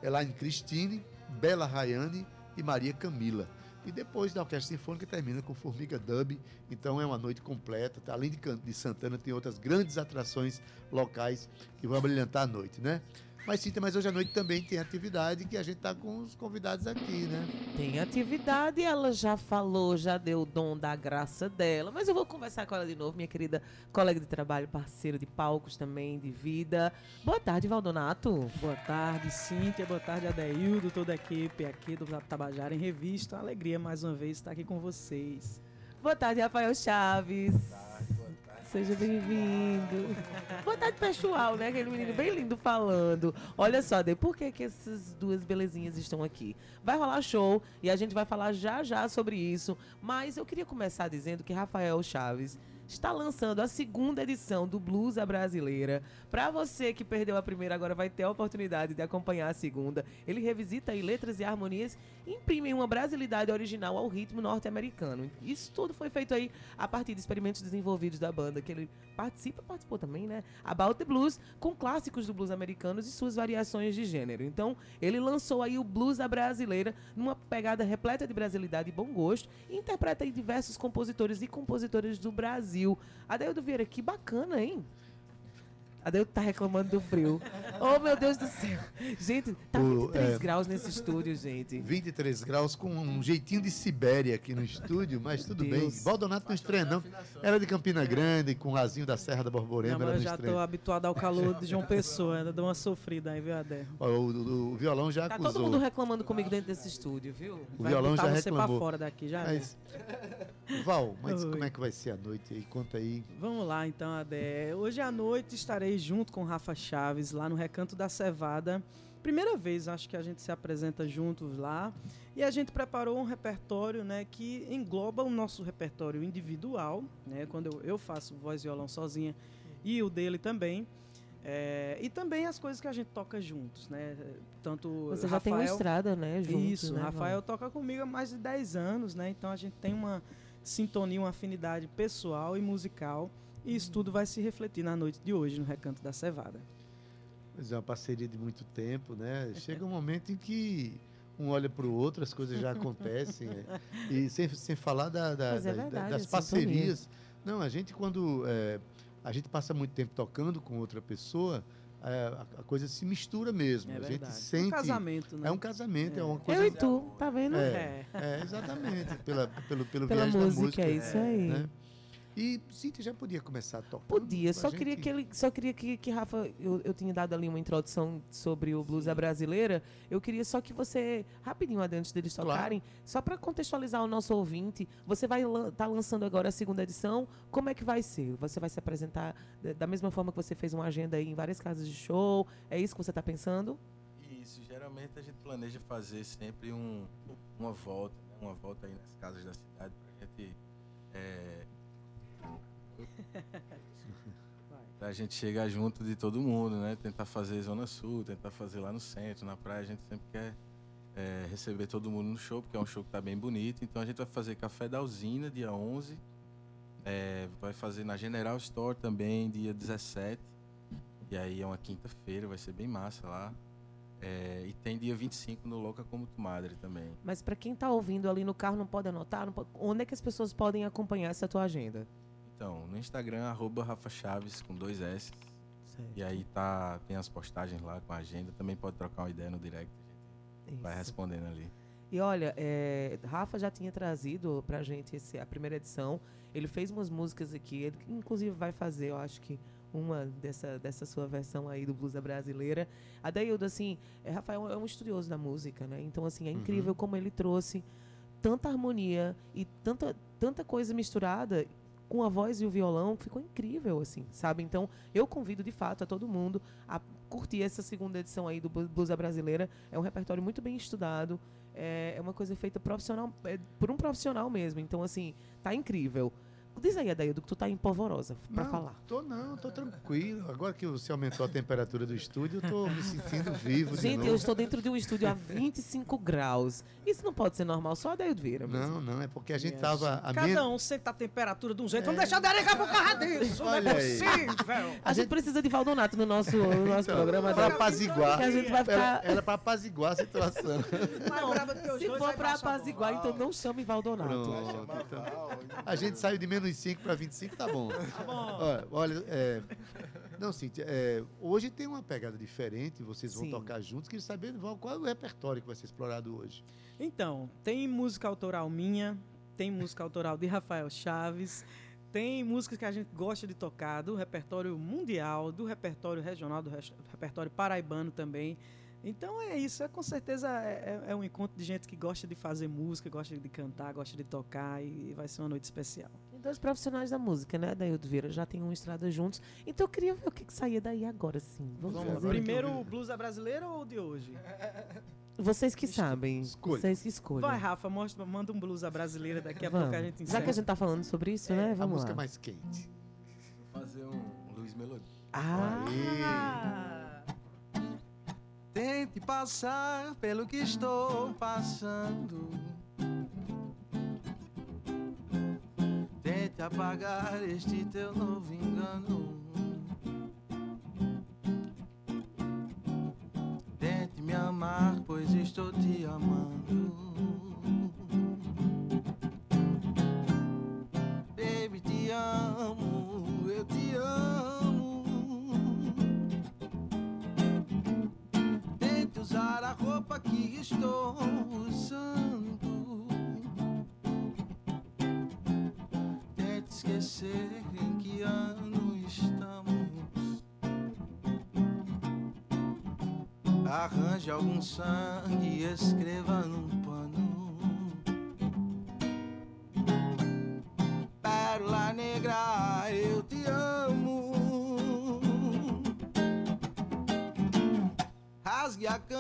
B: Elaine Cristine, Bela Rayane e Maria Camila. E depois da Orquestra Sinfônica termina com Formiga Dub, então é uma noite completa. tá? Além de Santana, tem outras grandes atrações locais que vão brilhantar a noite, né? Mas sim, mas hoje à noite também tem atividade que a gente tá com os convidados aqui, né?
D: Tem atividade, ela já falou, já deu o dom da graça dela, mas eu vou conversar com ela de novo, minha querida colega de trabalho, parceira de palcos também, de vida. Boa tarde, Valdonato.
J: Boa tarde, Cíntia. Boa tarde, Adeildo, toda a equipe aqui do Tabajara em Revista. Uma alegria mais uma vez estar aqui com vocês.
D: Boa tarde, Rafael Chaves. Seja bem-vindo. Boa tarde, pessoal, né? Aquele menino bem lindo falando. Olha só, de por que, que essas duas belezinhas estão aqui? Vai rolar show e a gente vai falar já já sobre isso. Mas eu queria começar dizendo que Rafael Chaves está lançando a segunda edição do Blues a Brasileira. Para você que perdeu a primeira, agora vai ter a oportunidade de acompanhar a segunda. Ele revisita aí letras e harmonias imprime uma brasilidade original ao ritmo norte-americano. Isso tudo foi feito aí a partir de experimentos desenvolvidos da banda, que ele participa, participou também, né? About the Blues, com clássicos do blues americanos e suas variações de gênero. Então, ele lançou aí o Blues a Brasileira, numa pegada repleta de brasilidade e bom gosto, e interpreta aí diversos compositores e compositoras do Brasil. Adeildo Vieira, que bacana, hein? Adeildo tá reclamando do frio. oh, meu Deus do céu. Gente, tá
B: O,
D: 23
B: é,
D: graus nesse estúdio, gente.
B: 23 graus com um jeitinho de Sibéria aqui no estúdio, mas tudo bem.
J: Deus.
B: Valdonato não estranha, não. Era de Campina Grande, com o rasinho da Serra da Borborema,
J: Não, eu já estou habituado ao calor de João Pessoa. Ainda dou uma sofrida aí, viu, Adé?
B: O, o- o violão já
D: Tá
B: acusou.
D: todo mundo reclamando comigo dentro desse estúdio, viu?
B: O
J: Vai
B: violão já
J: você pra
B: reclamou.
J: fora daqui, já
B: Mas- Val, mas
J: Oi.
B: como é que vai ser a noite aí? Conta aí.
J: Vamos lá então, Adé. Hoje à noite estarei junto com Rafa Chaves lá no Recanto da Cevada. Primeira vez, acho que a gente se apresenta juntos lá. E a gente preparou um repertório né, que engloba o nosso repertório individual, né, quando eu, eu faço voz e violão sozinha, e o dele também. É, e também as coisas que a gente toca juntos, né? Tanto
D: Você já tem uma
J: Rafael-
D: estrada, né, juntos,
J: Isso,
D: né?
J: Rafael toca comigo há mais de 10 anos, né? Então a gente tem uma sintonia, uma afinidade pessoal e musical. E isso tudo vai se refletir na noite de hoje no Recanto da Cevada.
B: Mas é uma parceria de muito tempo, né? Chega um momento em que um olha para o outro, as coisas já acontecem. é. E sem, sem falar da- da-
D: é
B: da-
D: verdade,
B: das
D: a sintonia.
B: parcerias. Não, a gente quando é, a gente passa muito tempo tocando com outra pessoa, é, a, a coisa se mistura mesmo.
J: É
B: a gente
J: verdade.
B: sente.
J: Um casamento, né?
B: É um casamento, é,
J: É.
B: uma
J: Eu
B: coisa.
D: e tu, tá vendo?
B: É, é, exatamente. Pela, pelo, pelo
D: Pela
B: viés
D: música,
B: da música.
D: é isso aí.
B: né? E Cíntia já podia começar a tocar.
D: Podia, só queria que ele, só queria que, que Rafa, eu, eu tinha dado ali uma introdução sobre o blues brasileira. Eu queria só que você, rapidinho antes deles
B: Claro.
D: tocarem, só para contextualizar o nosso ouvinte, você vai estar tá lançando agora a segunda edição. Como é que vai ser? Você vai se apresentar da- mesma forma que você fez uma agenda aí em várias casas de show? É isso que você está pensando?
T: Isso, geralmente a gente planeja fazer sempre um, uma volta, né? uma volta aí nas casas da cidade pra gente. É, pra gente chegar junto de todo mundo, né? Tentar fazer Zona Sul, tentar fazer lá no centro, na praia, a gente sempre quer é, receber todo mundo no show, porque é um show que tá bem bonito. Então a gente vai fazer Café da Usina, dia 11. É, vai fazer na General Store também, dia 17. E aí é uma quinta-feira, vai ser bem massa lá. É, e tem dia 25 no Louca Como Tu Madre também.
D: Mas para quem tá ouvindo ali no carro, não pode anotar? Não pode... Onde é que as pessoas podem acompanhar essa tua agenda?
T: Então, no Instagram, arroba Rafa Chaves com dois S. E aí tá, tem as postagens lá com a agenda. Também pode trocar uma ideia no direct. Vai respondendo ali.
D: E olha, é, Rafa já tinha trazido pra gente esse, a primeira edição. Ele fez umas músicas aqui. Ele inclusive vai fazer, eu acho que uma dessa, dessa sua versão aí do blues brasileira. A Daildo, assim, é, Rafael é um estudioso da música, né? Então, assim, é incrível como ele trouxe tanta harmonia e tanta, tanta coisa misturada com a voz e o violão, ficou incrível, assim, sabe? Então, eu convido, de fato, a todo mundo a curtir essa segunda edição aí do Blu- Blusa Brasileira. É um repertório muito bem estudado, é, é uma coisa feita profissional, é, por um profissional mesmo. Então, assim, tá incrível. Diz aí, Adaildo, que tu tá empolvorosa pra
B: Não,
D: falar.
B: Tô não, tô tranquilo. Agora que você aumentou a temperatura do estúdio, eu tô me sentindo vivo de
D: Gente,
B: novo.
D: eu estou dentro de um estúdio a 25 graus. Isso não pode ser normal, só a Adaildo mesmo.
B: Não, não, é porque a gente tava a
J: Cada
B: menos...
J: um senta a temperatura de um jeito. Vamos deixar de aregar por causa disso. Não é
B: Olha aí.
J: possível.
D: A gente precisa de Valdonato no nosso, no nosso
B: Então,
D: programa.
B: pra
D: né?
B: apaziguar.
D: Que a gente vai
B: Era,
D: ficar...
B: era pra apaziguar a situação.
J: Não,
D: Se for pra apaziguar, então não chame Valdonato.
B: Pronto, então, a gente saiu de menos 5 para 25, tá bom.
J: Tá bom.
B: Olha, olha, é, não, Cíntia, é, hoje tem uma pegada diferente, vocês vão
J: Sim.
B: tocar juntos, queria saber qual é o repertório que vai ser explorado hoje.
J: Então, tem música autoral minha, tem música autoral de Rafael Chaves, tem músicas que a gente gosta de tocar do repertório mundial, do repertório regional, do repertório paraibano também. Então é isso, é com certeza é, é- é um encontro de gente que gosta de fazer música, gosta de cantar, gosta de tocar e vai ser uma noite especial.
D: Tem dois profissionais da música, né, Daildo Vieira? Já tem uma estrada juntos. Então eu queria ver o que, que saía daí agora, sim. Vamos,
J: Vamos
D: fazer.
J: Primeiro o blues é brasileiro ou de hoje?
D: Vocês que sabem. Vocês que escolhem.
J: Vai, Rafa, mostra, manda um blues brasileira daqui a
D: Vamos.
J: pouco a gente
D: Já
J: encerra.
D: que a gente tá falando sobre isso, né?
B: a
D: Vamos
B: música
D: lá.
B: mais quente.
T: Vou fazer um Luiz Melodia.
D: Ah!
U: Tente passar pelo que estou passando. Tente apagar este teu novo engano. Tente me amar, pois estou te amando. Baby, te amo, eu te amo. Usar a roupa que estou usando. Tente esquecer em que ano estamos. Arranje algum sangue e escreva num pano.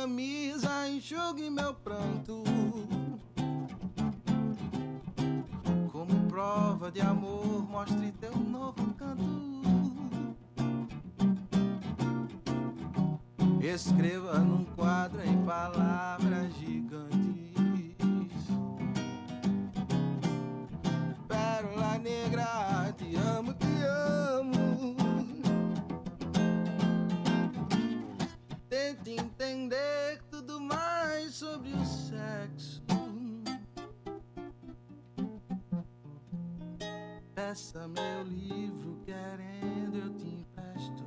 U: Camisa, enxugue meu pranto. Como prova de amor, mostre teu novo canto. Escreva num quadro em palavras gigantes. Pérola negra, te amo, te amo. Sobre o sexo. Peça meu livro, querendo eu te empresto.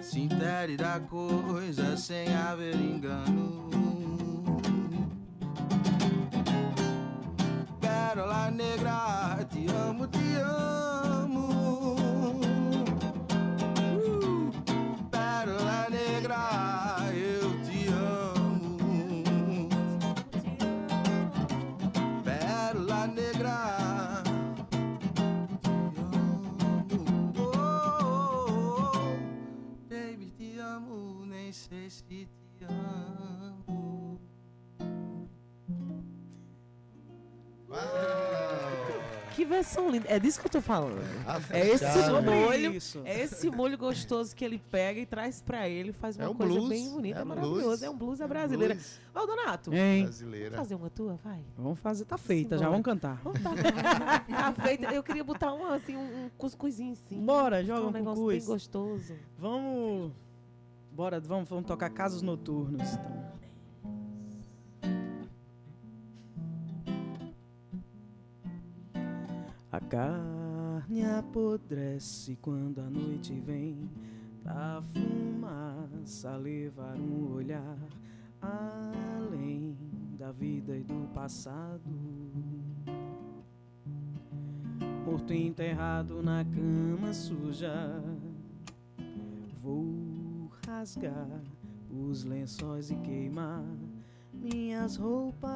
U: Se intere da coisa sem haver engano. Pérola negra, te amo, te amo.
D: Que versão linda. É disso que eu tô falando.
B: Rafa
D: É esse molho.
J: Isso.
D: É esse molho gostoso que ele pega e traz pra ele, faz uma
B: É um
D: coisa
B: blues,
D: bem bonita,
B: é um
D: maravilhoso.
B: blues.
D: É um blues
B: É
D: é brasileira.
B: blues.
D: Valdonato,
J: Hein?
B: Brasileira.
D: fazer uma tua, vai.
J: Vamos fazer, tá feita, já
D: Simbora.
J: vamos cantar.
D: Vamos tá, tá feita. Eu queria botar um, assim, um, um cuscuzinho assim.
J: Bora, joga
D: um
J: um
D: negócio
J: cuscuz.
D: bem gostoso.
J: Vamos. Bora, vamos, vamos tocar casos noturnos. Então. A carne apodrece quando a noite vem. Da fumaça levar um olhar além da vida e do passado. Morto enterrado na cama suja. Vou rasgar os lençóis e queimar minhas roupas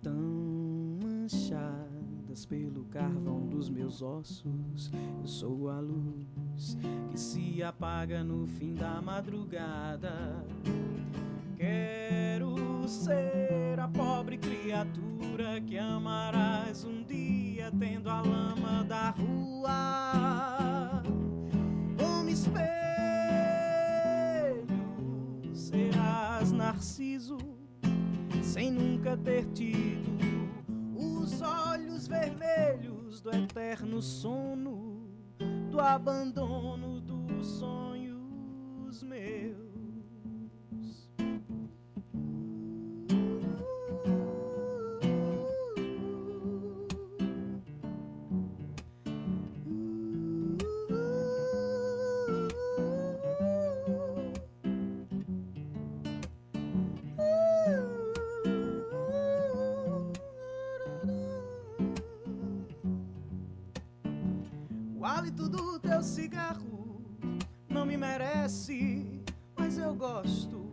J: tão manchadas pelo carvão dos meus ossos. Eu sou a luz que se apaga no fim da madrugada. Quero ser a pobre criatura que amarás um dia tendo a lama da rua como espelho serás narciso sem nunca ter tido os olhos vermelhos do eterno sono do abandono dos sonhos meus merece, mas eu gosto.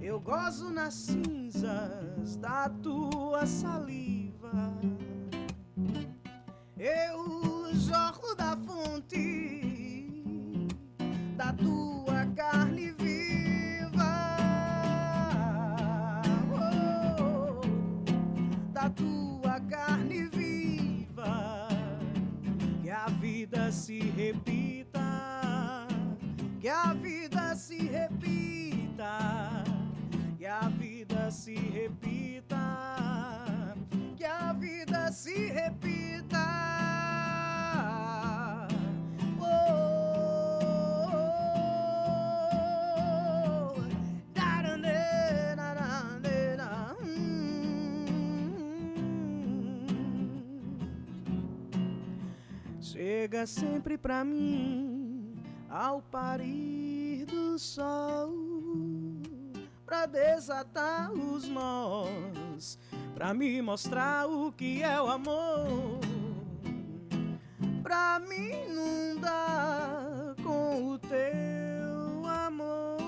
J: Eu gozo nas cinzas da tua saliva. Eu Chega sempre pra mim ao parir do sol, pra desatar os nós, pra me mostrar o que é o amor, pra me inundar com o teu amor,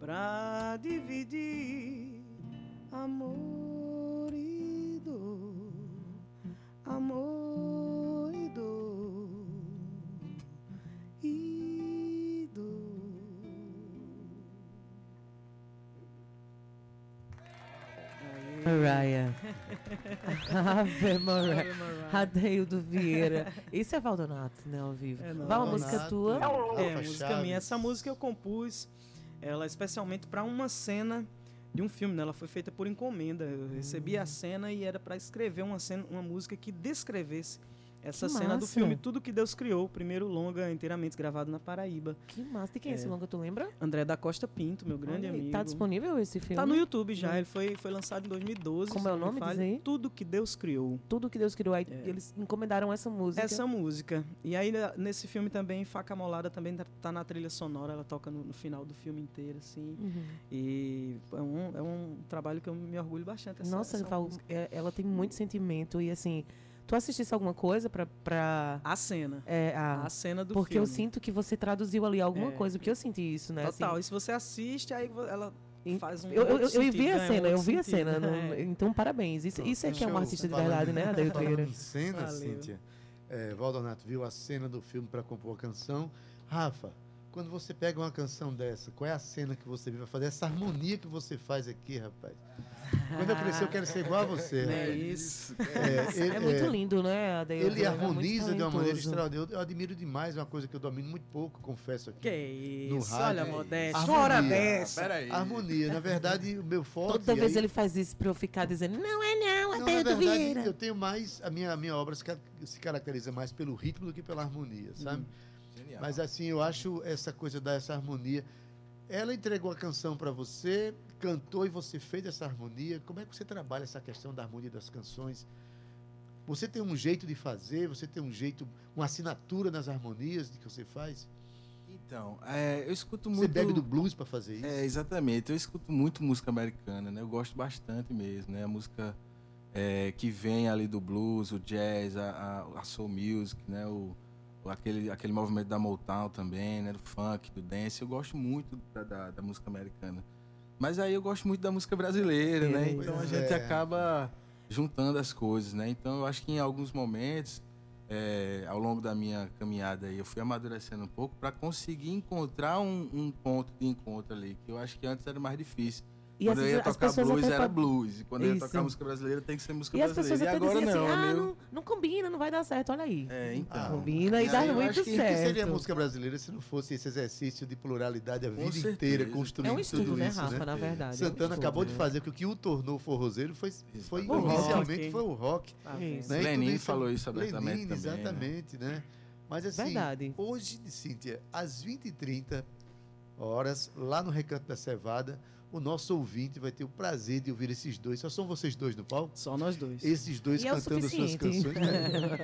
J: pra dividir amor
D: Mariah. Ave Mariah.
J: Ave Mariah.
D: Adeildo Vieira. Isso é Valdonato, né, ao vivo.
J: É, não.
D: Vai uma música tua.
J: É, música minha. Essa música eu compus ela especialmente para uma cena de um filme, né? Ela foi feita por encomenda. Eu recebi
D: Hum.
J: a cena e era para escrever uma cena, uma música que descrevesse essa
D: Que
J: cena do
D: massa.
J: filme Tudo que Deus criou, o primeiro longa inteiramente gravado na Paraíba.
D: Que massa. De quem é esse
J: É.
D: longa, tu lembra?
J: André da Costa Pinto, meu grande
D: Olha
J: amigo.
D: Tá disponível esse filme?
J: Tá no YouTube já, ele foi, foi lançado em 2012.
D: Como é o nome? Diz aí.
J: Tudo que Deus criou.
D: Tudo que Deus criou. Aí eles encomendaram essa música.
J: Essa música. E aí, nesse filme também, Faca Molada também tá- tá na trilha sonora, ela toca no, no final do filme inteiro, assim.
D: Uhum.
J: E é um, é um trabalho que eu me orgulho bastante. Essa,
D: Nossa,
J: essa música.
D: é- ela tem muito sentimento. E assim, tu assistisse alguma coisa pra. pra...
J: A cena.
D: É, a,
J: A cena do
D: Porque
J: filme.
D: eu sinto que você traduziu ali alguma
J: É.
D: coisa, porque eu senti isso, né?
J: Total.
D: assim.
J: E se você assiste, aí ela faz um
D: Eu, eu,
J: outro
D: eu
J: sentido,
D: vi a
J: um
D: cena, eu
J: outro
D: vi a
J: sentido.
D: cena. não-
J: É.
D: Então, parabéns. Isso, isso é que é um artista de
B: Falando-
D: verdade, né,
B: falando
D: Vieira?
B: em cena,
J: Valeu.
B: Cíntia, é, Valdonato viu a cena do filme para compor a canção. Rafa, quando você pega uma canção dessa, qual é a cena que você vai fazer? Essa harmonia que você faz aqui, rapaz. Quando eu crescer, eu quero ser igual a você.
J: É
B: rapaz.
J: isso.
D: É muito lindo, né, Adeildo?
B: Ele
D: Ele é muito
B: harmoniza de uma maneira extraordinária. Eu, eu admiro demais, é uma coisa que eu domino muito pouco, confesso aqui.
J: Que
B: no
J: isso,
B: rádio.
J: olha, uma hora dessa.
T: Peraí.
B: Harmonia. Na verdade, o meu forte...
D: Toda vez
B: aí-
D: ele faz isso pra eu ficar dizendo, não é não,
B: Não, na
D: Adeildo
B: verdade,
D: Vieira.
B: eu tenho mais... A minha, a minha obra se, ca- se caracteriza mais pelo ritmo do que pela harmonia, sabe?
T: Genial.
B: Mas assim, eu acho essa coisa dessa harmonia. Ela entregou a canção para você, cantou e você fez essa harmonia. Como é que você trabalha essa questão da harmonia das canções? Você tem um jeito de fazer, você tem um jeito, uma assinatura nas harmonias que você faz?
T: Então, é, eu escuto
B: Você
T: muito.
B: bebe do blues para fazer isso?
T: É, exatamente. Eu escuto muito música americana, né? Eu gosto bastante mesmo, né? A música é, que vem ali do blues, o jazz, a, a, a soul music, né? O- aquele, aquele movimento da Motown também, né? Do funk, do dance. Eu gosto muito da, da, da música americana. Mas aí eu gosto muito da música brasileira, né?
B: Pois
T: Então a
B: é.
T: gente acaba juntando as coisas, né? Então eu acho que em alguns momentos, é, ao longo da minha caminhada aí, eu fui amadurecendo um pouco para conseguir encontrar um, um ponto de encontro ali, que eu acho que antes era mais difícil.
D: E
T: quando eu
D: as-
T: ia
D: as
T: tocar
D: pessoas
T: blues,
D: até
T: era blues. E quando eu ia tocar música brasileira, tem que ser música
D: E as pessoas
T: brasileira.
D: até
T: E agora
D: diziam
T: não,
D: assim,
T: é
D: ah, não, não combina, não vai dar certo, olha aí.
T: É, então.
D: Combina e,
B: E
D: dá
B: aí eu
D: muito
B: acho que,
D: certo.
B: que seria música brasileira se não fosse esse exercício de pluralidade a
T: Com
B: vida
T: certeza.
B: inteira construindo
D: É um estudo,
B: tudo
D: né,
B: isso,
D: Rafa,
B: né?
D: na verdade. é um
B: Santana
D: estudo,
B: acabou de
D: né?
B: fazer que o que o tornou forrozeiro foi, foi
J: O rock.
B: inicialmente foi o rock.
J: Tá
B: né? E tudo
T: Lenin falou isso abertamente
B: Lenin,
T: também, né?
B: exatamente, né? Mas assim,
D: Verdade.
B: hoje, Cíntia, às 20h30 horas, lá no Recanto da Cevada, o nosso ouvinte vai ter o prazer de ouvir esses dois. Só são vocês dois no palco?
J: Só nós dois.
B: Esses dois
D: E é o
B: cantando suas
D: suficiente.
B: canções.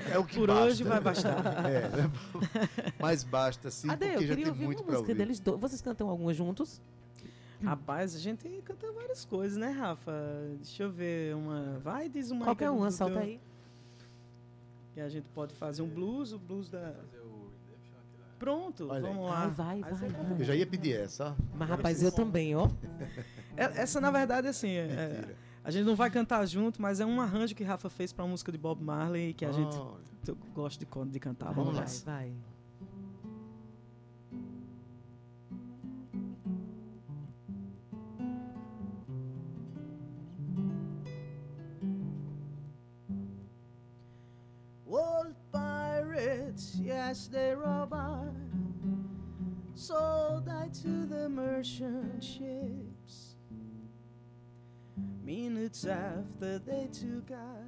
B: É, é o que
J: Por
B: basta.
J: hoje vai bastar.
B: É, né? Mas basta, sim, porque já tem
D: ouvir
B: muito para ouvir.
D: deles dois. Vocês cantam algumas juntos?
J: Rapaz, a gente canta várias coisas, né, Rafa? Deixa eu ver uma. Vai, diz uma.
D: Qualquer
J: que é
D: uma,
J: teu-
D: aí.
J: Que a gente pode fazer um blues, o blues da. Pronto,
B: Olha aí.
J: vamos lá.
D: Ai, vai,
J: Aí
D: vai,
J: você
D: vai.
B: Eu já ia pedir essa, ó.
D: Mas, rapaz, eu também, ó.
J: É- Essa, na verdade, assim, é- a gente não vai cantar junto, mas é um arranjo que Rafa fez pra uma música de Bob Marley que a gente
B: Olha.
J: eu gosto de, de cantar.
D: Vai,
J: Vamos lá.
D: vai, vai.
J: Yes, they rob I, sold I to the merchant ships. Minutes after they took I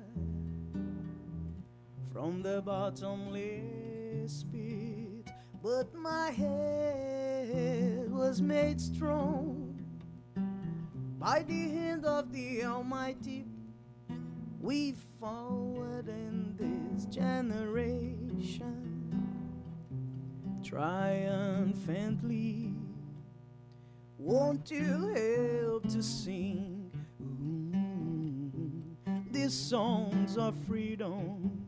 J: from the bottomless pit, but my head was made strong by the hand of the Almighty. We forward in this generation triumphantly. Won't you help to sing these songs of freedom?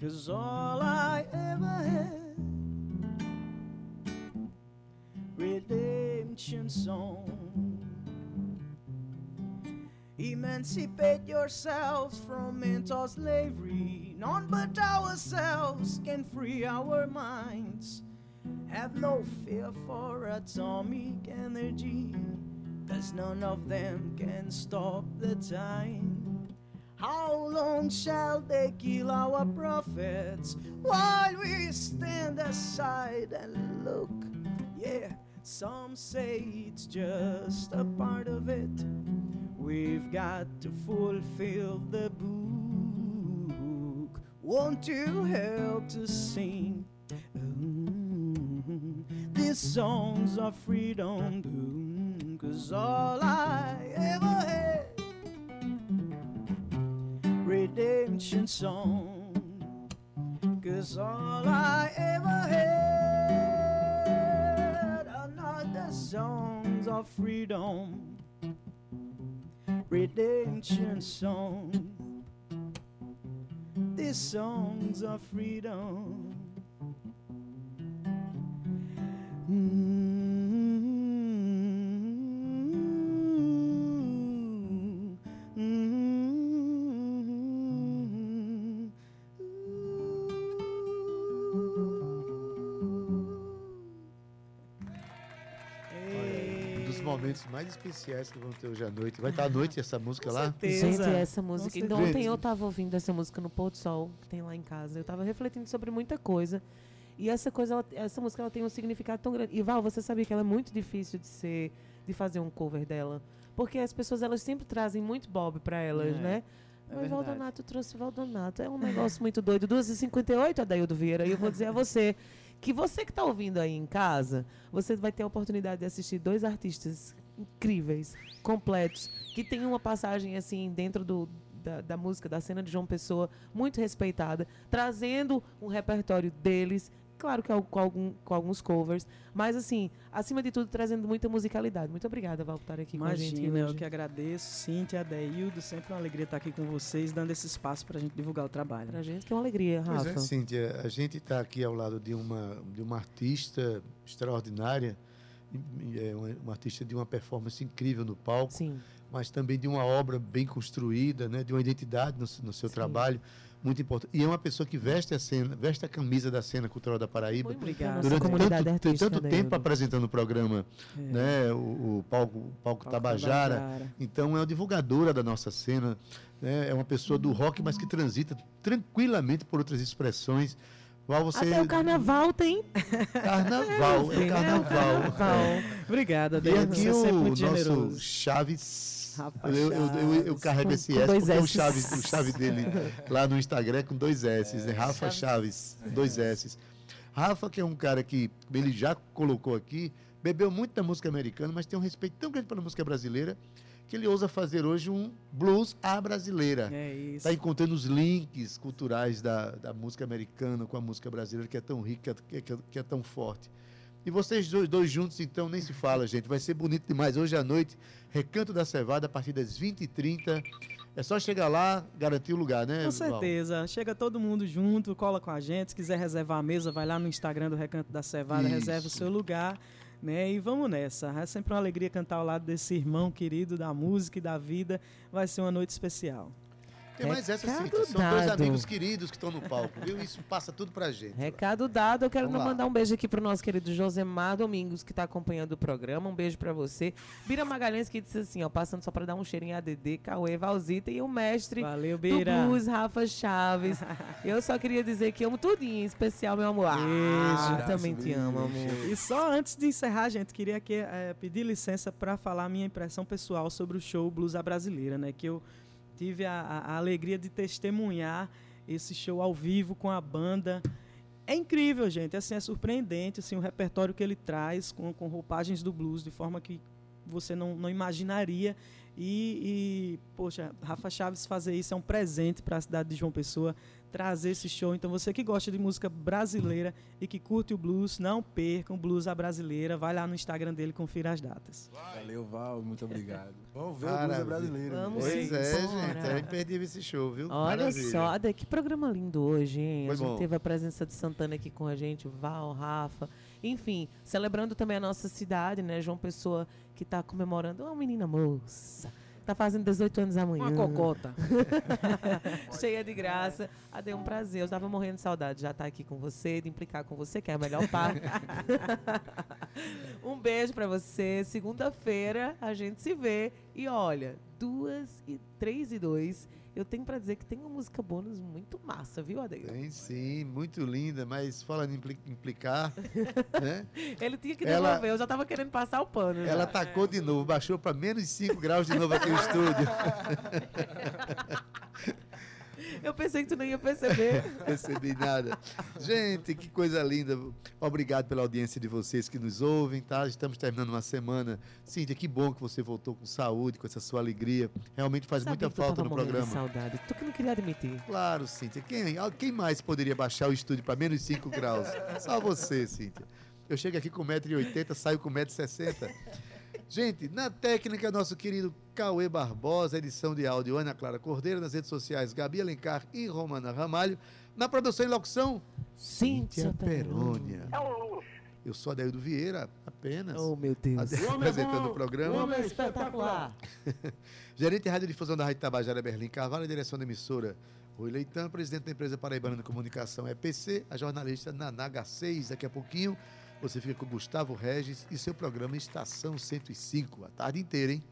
J: Cause all I ever had, redemption song. Emancipate yourselves from mental slavery. None but ourselves can free our minds. Have no fear for atomic energy, cause none of them can stop the time. How long shall they kill our prophets while we stand aside and look? Yeah, some say it's just a part of it. We've got to fulfill the book. Won't you help to sing these songs of freedom? Cause all I ever had, redemption song. Cause all I ever had are not the songs of freedom redemption song. These songs of freedom.
B: Momentos mais especiais que vão ter hoje à noite. Vai estar à noite essa música lá?
D: Gente, essa música. Então, ontem eu tava ouvindo essa música no Pôr do Sol, que tem lá em casa. Eu tava refletindo sobre muita coisa. E essa coisa, ela- essa música, ela tem um significado tão grande. E Val, você sabia que ela é muito difícil de ser, de fazer um cover dela, porque as pessoas elas sempre trazem muito Bob pra elas,
J: É,
D: né?
J: é
D: Mas. Valdonato trouxe Valdonato. É um negócio muito doido. 2h58, Adaildo Vieira. E eu vou dizer a você que você que está ouvindo aí em casa, você vai ter a oportunidade de assistir dois artistas incríveis, completos, que tem uma passagem assim dentro do, da, da música, da cena de João Pessoa, muito respeitada, trazendo um repertório deles. Claro que al- com, algum, com alguns covers, mas assim, acima de tudo, trazendo muita musicalidade. Muito obrigada, Val, por estar aqui com a gente.
J: Imagina, eu que agradeço. Cíntia, Adeildo, sempre uma alegria estar aqui com vocês, dando esse espaço para a gente divulgar o trabalho.
D: Pra gente que é uma alegria,
B: Pois
D: Rafa.
B: é, Cíntia, a gente está aqui ao lado de uma, de uma artista extraordinária, é uma, artista de uma performance incrível no palco,
D: Sim.
B: mas também de uma obra bem construída, né, de uma identidade no, no seu trabalho muito importante. E é uma pessoa que veste a cena, veste a camisa da cena cultural da Paraíba
D: Muito obrigada.
B: durante
D: Nossa
B: tanto, tem
D: artística
B: tanto
D: da
B: tempo
D: Euro.
B: apresentando o programa,
J: É.
B: né, o, o palco, o palco Tabajara.
J: Tabajara.
B: Então é uma divulgadora da nossa cena, né, é uma pessoa do rock, mas que transita tranquilamente por outras expressões. Você
D: Até o carnaval tem.
B: Carnaval, é
D: Sim, né?
B: carnaval.
D: Carnaval.
J: Obrigada,
B: E
J: Adeildo.
B: aqui
J: Você é
B: o nosso
J: generoso.
B: Chaves.
J: Rafa
B: Eu, eu, eu, eu
J: Chaves.
B: carrego
J: Com-
B: esse S porque o
J: Ss.
B: Chaves, o chave dele lá no Instagram é com dois S, né? Rafa Chaves, dois S. Rafa, que é um cara que ele já colocou aqui, bebeu muito da música americana, mas tem um respeito tão grande pela música brasileira que ele ousa fazer hoje um blues à brasileira.
J: É isso.
B: Está encontrando os links culturais da, da música americana com a música brasileira, que é tão rica, que é, que é- que é tão forte. E vocês dois, juntos, então, nem se fala, gente. Vai ser bonito demais. Hoje à noite, Recanto da Cevada, a partir das 20h30. É só chegar lá, garantir o lugar, né,
J: Com
B: Val?
J: certeza. Chega todo mundo junto, cola com a gente. Se quiser reservar a mesa, vai lá no Instagram do Recanto da Cevada,
B: Isso.
J: reserva o seu lugar. Né? E vamos nessa. É sempre uma alegria cantar ao lado desse irmão querido da música e da vida. Vai ser uma noite especial.
B: Tem mais essa,
D: Recado
B: Cíntia. São dois
D: dado.
B: amigos queridos que estão no palco, viu? Isso passa tudo pra gente.
D: Recado dado, eu quero
B: Vamos lá.
D: mandar um beijo aqui pro nosso querido Josemar Domingos, que está acompanhando o programa. Um beijo para você. Bira Magalhães, que disse assim, ó, passando só para dar um cheirinho em ADD, Cauê, Valzita e o mestre
J: Valeu,
D: do
J: Bira.
D: blues, Rafa Chaves. eu só queria dizer que amo tudinho, em especial meu amor. Ah,
J: Beijo.
D: também te amo, amor.
J: E só antes de encerrar, gente, queria aqui, eh, pedir licença para falar a minha impressão pessoal sobre o show Blues à Brasileira, né? Que eu tive a, a- alegria de testemunhar esse show ao vivo com a banda. É incrível, gente. Assim, é surpreendente assim, o repertório que ele traz com, com roupagens do blues, de forma que você não, não imaginaria. E, e, poxa, Rafa Chaves fazer isso é um presente para a cidade de João Pessoa, trazer esse show. Então, você que gosta de música brasileira e que curte o blues, não percam o Blues à Brasileira. Vai lá no Instagram dele e confira as datas.
T: Valeu, Val, muito obrigado. Vamos ver o
B: Maravilha.
T: blues brasileiro.
D: Vamos
B: Pois
D: sim,
B: é,
D: bora.
B: gente. É imperdível esse show, viu?
D: Olha
B: Maravilha.
D: só, que programa lindo hoje, hein?
B: Foi
D: a gente
B: bom.
D: teve a presença de Santana aqui com a gente, o Val, Rafa. Enfim, celebrando também a nossa cidade, né? João Pessoa, que está comemorando. Uma menina moça. Tá fazendo 18 anos amanhã.
J: Uma cocota.
D: Cheia de graça. Ade, é um prazer. Eu estava morrendo de saudade de já estar aqui com você, de implicar com você, que é a melhor parte. um beijo pra você. Segunda-feira a gente se vê. E olha, duas e três e dois. Eu tenho pra dizer que tem uma música bônus muito massa, viu, Adeildo?
B: Tem sim, muito linda, mas falando em impli- implicar, né?
D: Ele tinha que
B: Ela-
D: devolver, eu já tava querendo passar o pano. já.
B: Ela tacou de novo, baixou para menos 5 graus de novo aqui no estúdio.
D: Eu pensei que tu não ia perceber.
B: Percebi nada. Gente, que coisa linda. Obrigado pela audiência de vocês que nos ouvem, tá? Estamos terminando uma semana. Cíntia, que bom que você voltou com saúde, com essa sua alegria. Realmente faz
D: Sabia
B: muita falta no
D: morrendo de
B: programa.
D: saudade. Tu que não queria admitir.
B: Claro, Cíntia. Quem, quem mais poderia baixar o estúdio para menos 5 graus? Só você, Cíntia. Eu chego aqui com 1,80m, saio com 1,60m. Gente, na técnica, nosso querido Cauê Barbosa, edição de áudio Ana Clara Cordeiro, nas redes sociais Gabi Alencar e Romana Ramalho. Na produção e locução,
D: Cíntia
B: Perônia. Eu sou Adaildo Vieira, apenas.
D: Oh, meu Deus.
B: Ade- Apresentando o programa.
D: Homem espetacular.
B: Gerente de Rádio Difusão da Rádio Tabajara, Berlim Carvalho, direção da emissora Rui Leitão, presidente da empresa Paraibana de Comunicação EPC, a jornalista Nanaga 6, daqui a pouquinho. Você fica com Gustavo Regis e seu programa Estação 105, a tarde inteira, hein?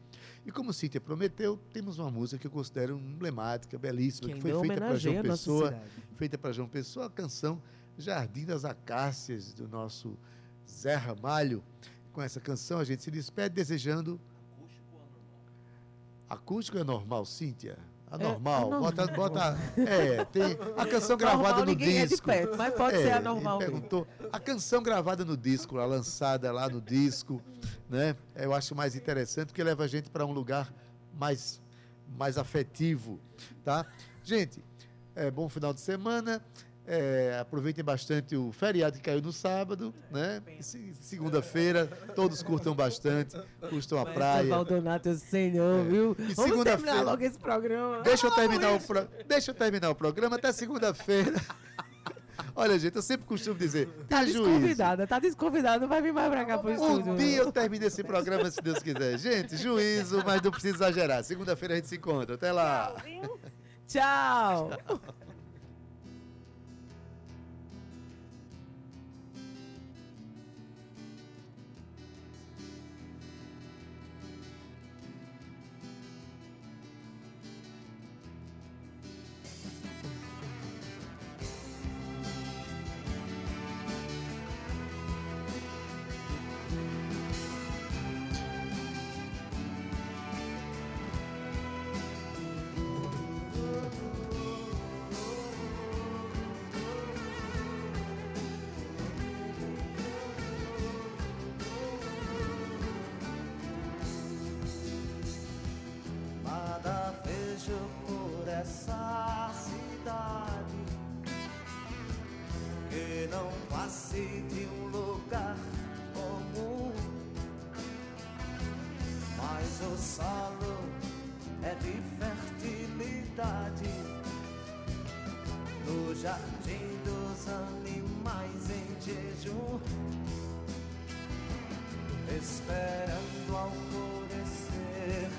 B: E como Cíntia prometeu, temos uma música que eu considero emblemática, belíssima,
D: Que
B: que foi feita para João Pessoa, feita para João Pessoa, a canção Jardim das Acácias, do nosso Zé Ramalho. Com essa canção a gente se despede desejando. Acústico é normal, Cíntia? Anormal.
D: É, é
B: bota,
D: normal.
B: bota. É, tem a canção gravada
D: Normal,
B: no
D: é de
B: disco.
D: perto, mas pode ser
B: É,
D: anormal
B: ele
D: mesmo.
B: perguntou. A canção gravada no disco, lá, lançada lá no disco, né? Eu acho mais interessante porque leva a gente para um lugar mais, mais afetivo, tá? Gente, é, bom final de semana. É, aproveitem bastante o feriado que caiu no sábado, né? Se- Segunda-feira, todos curtam bastante, curtam a praia.
D: Valdonato, senhor, viu?
B: E
D: Vamos terminar logo esse programa.
B: Deixa eu terminar o pro... Deixa eu terminar o programa até segunda-feira. Olha, gente, eu sempre costumo dizer,
D: Tá desconvidada, tá desconvidada, não vai vir mais pra cá pro estúdio.
B: Um dia eu termino esse programa, se Deus quiser. Gente, juízo, mas não precisa exagerar. Segunda-feira a gente se encontra. Até lá.
D: Tchau.
V: Nada esperando alvorecer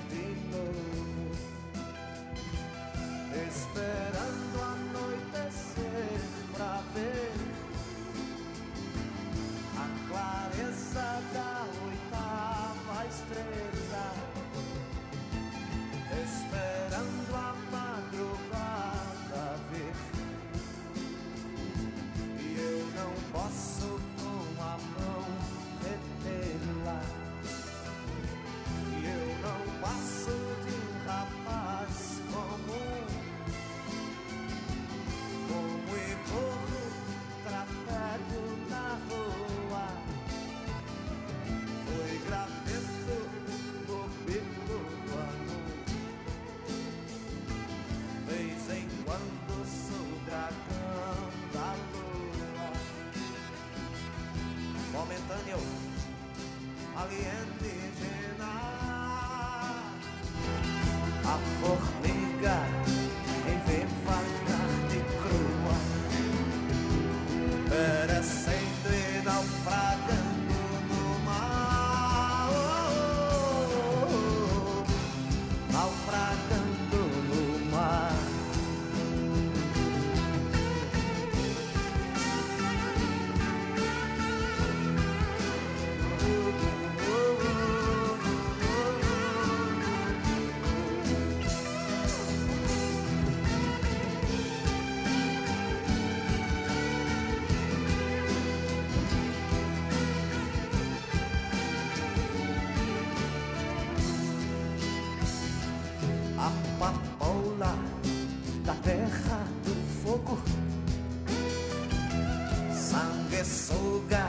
V: papoula da terra do fogo. Sanguessuga,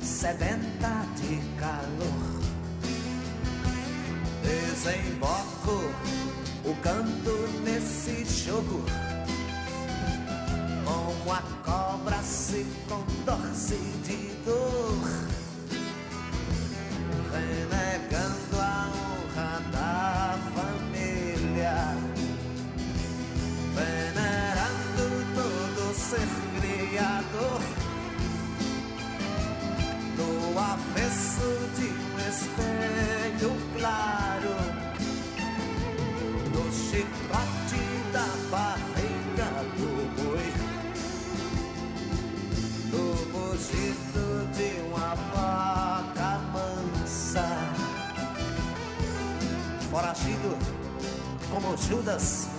V: sedenta de calor. Desemboco o canto nesse jogo. Como a cobra se contorce de dor renegando ser criador do avesso de um espelho claro, do chicote da barriga do boi, do mugido de uma vaca mansa, foragido como Judas.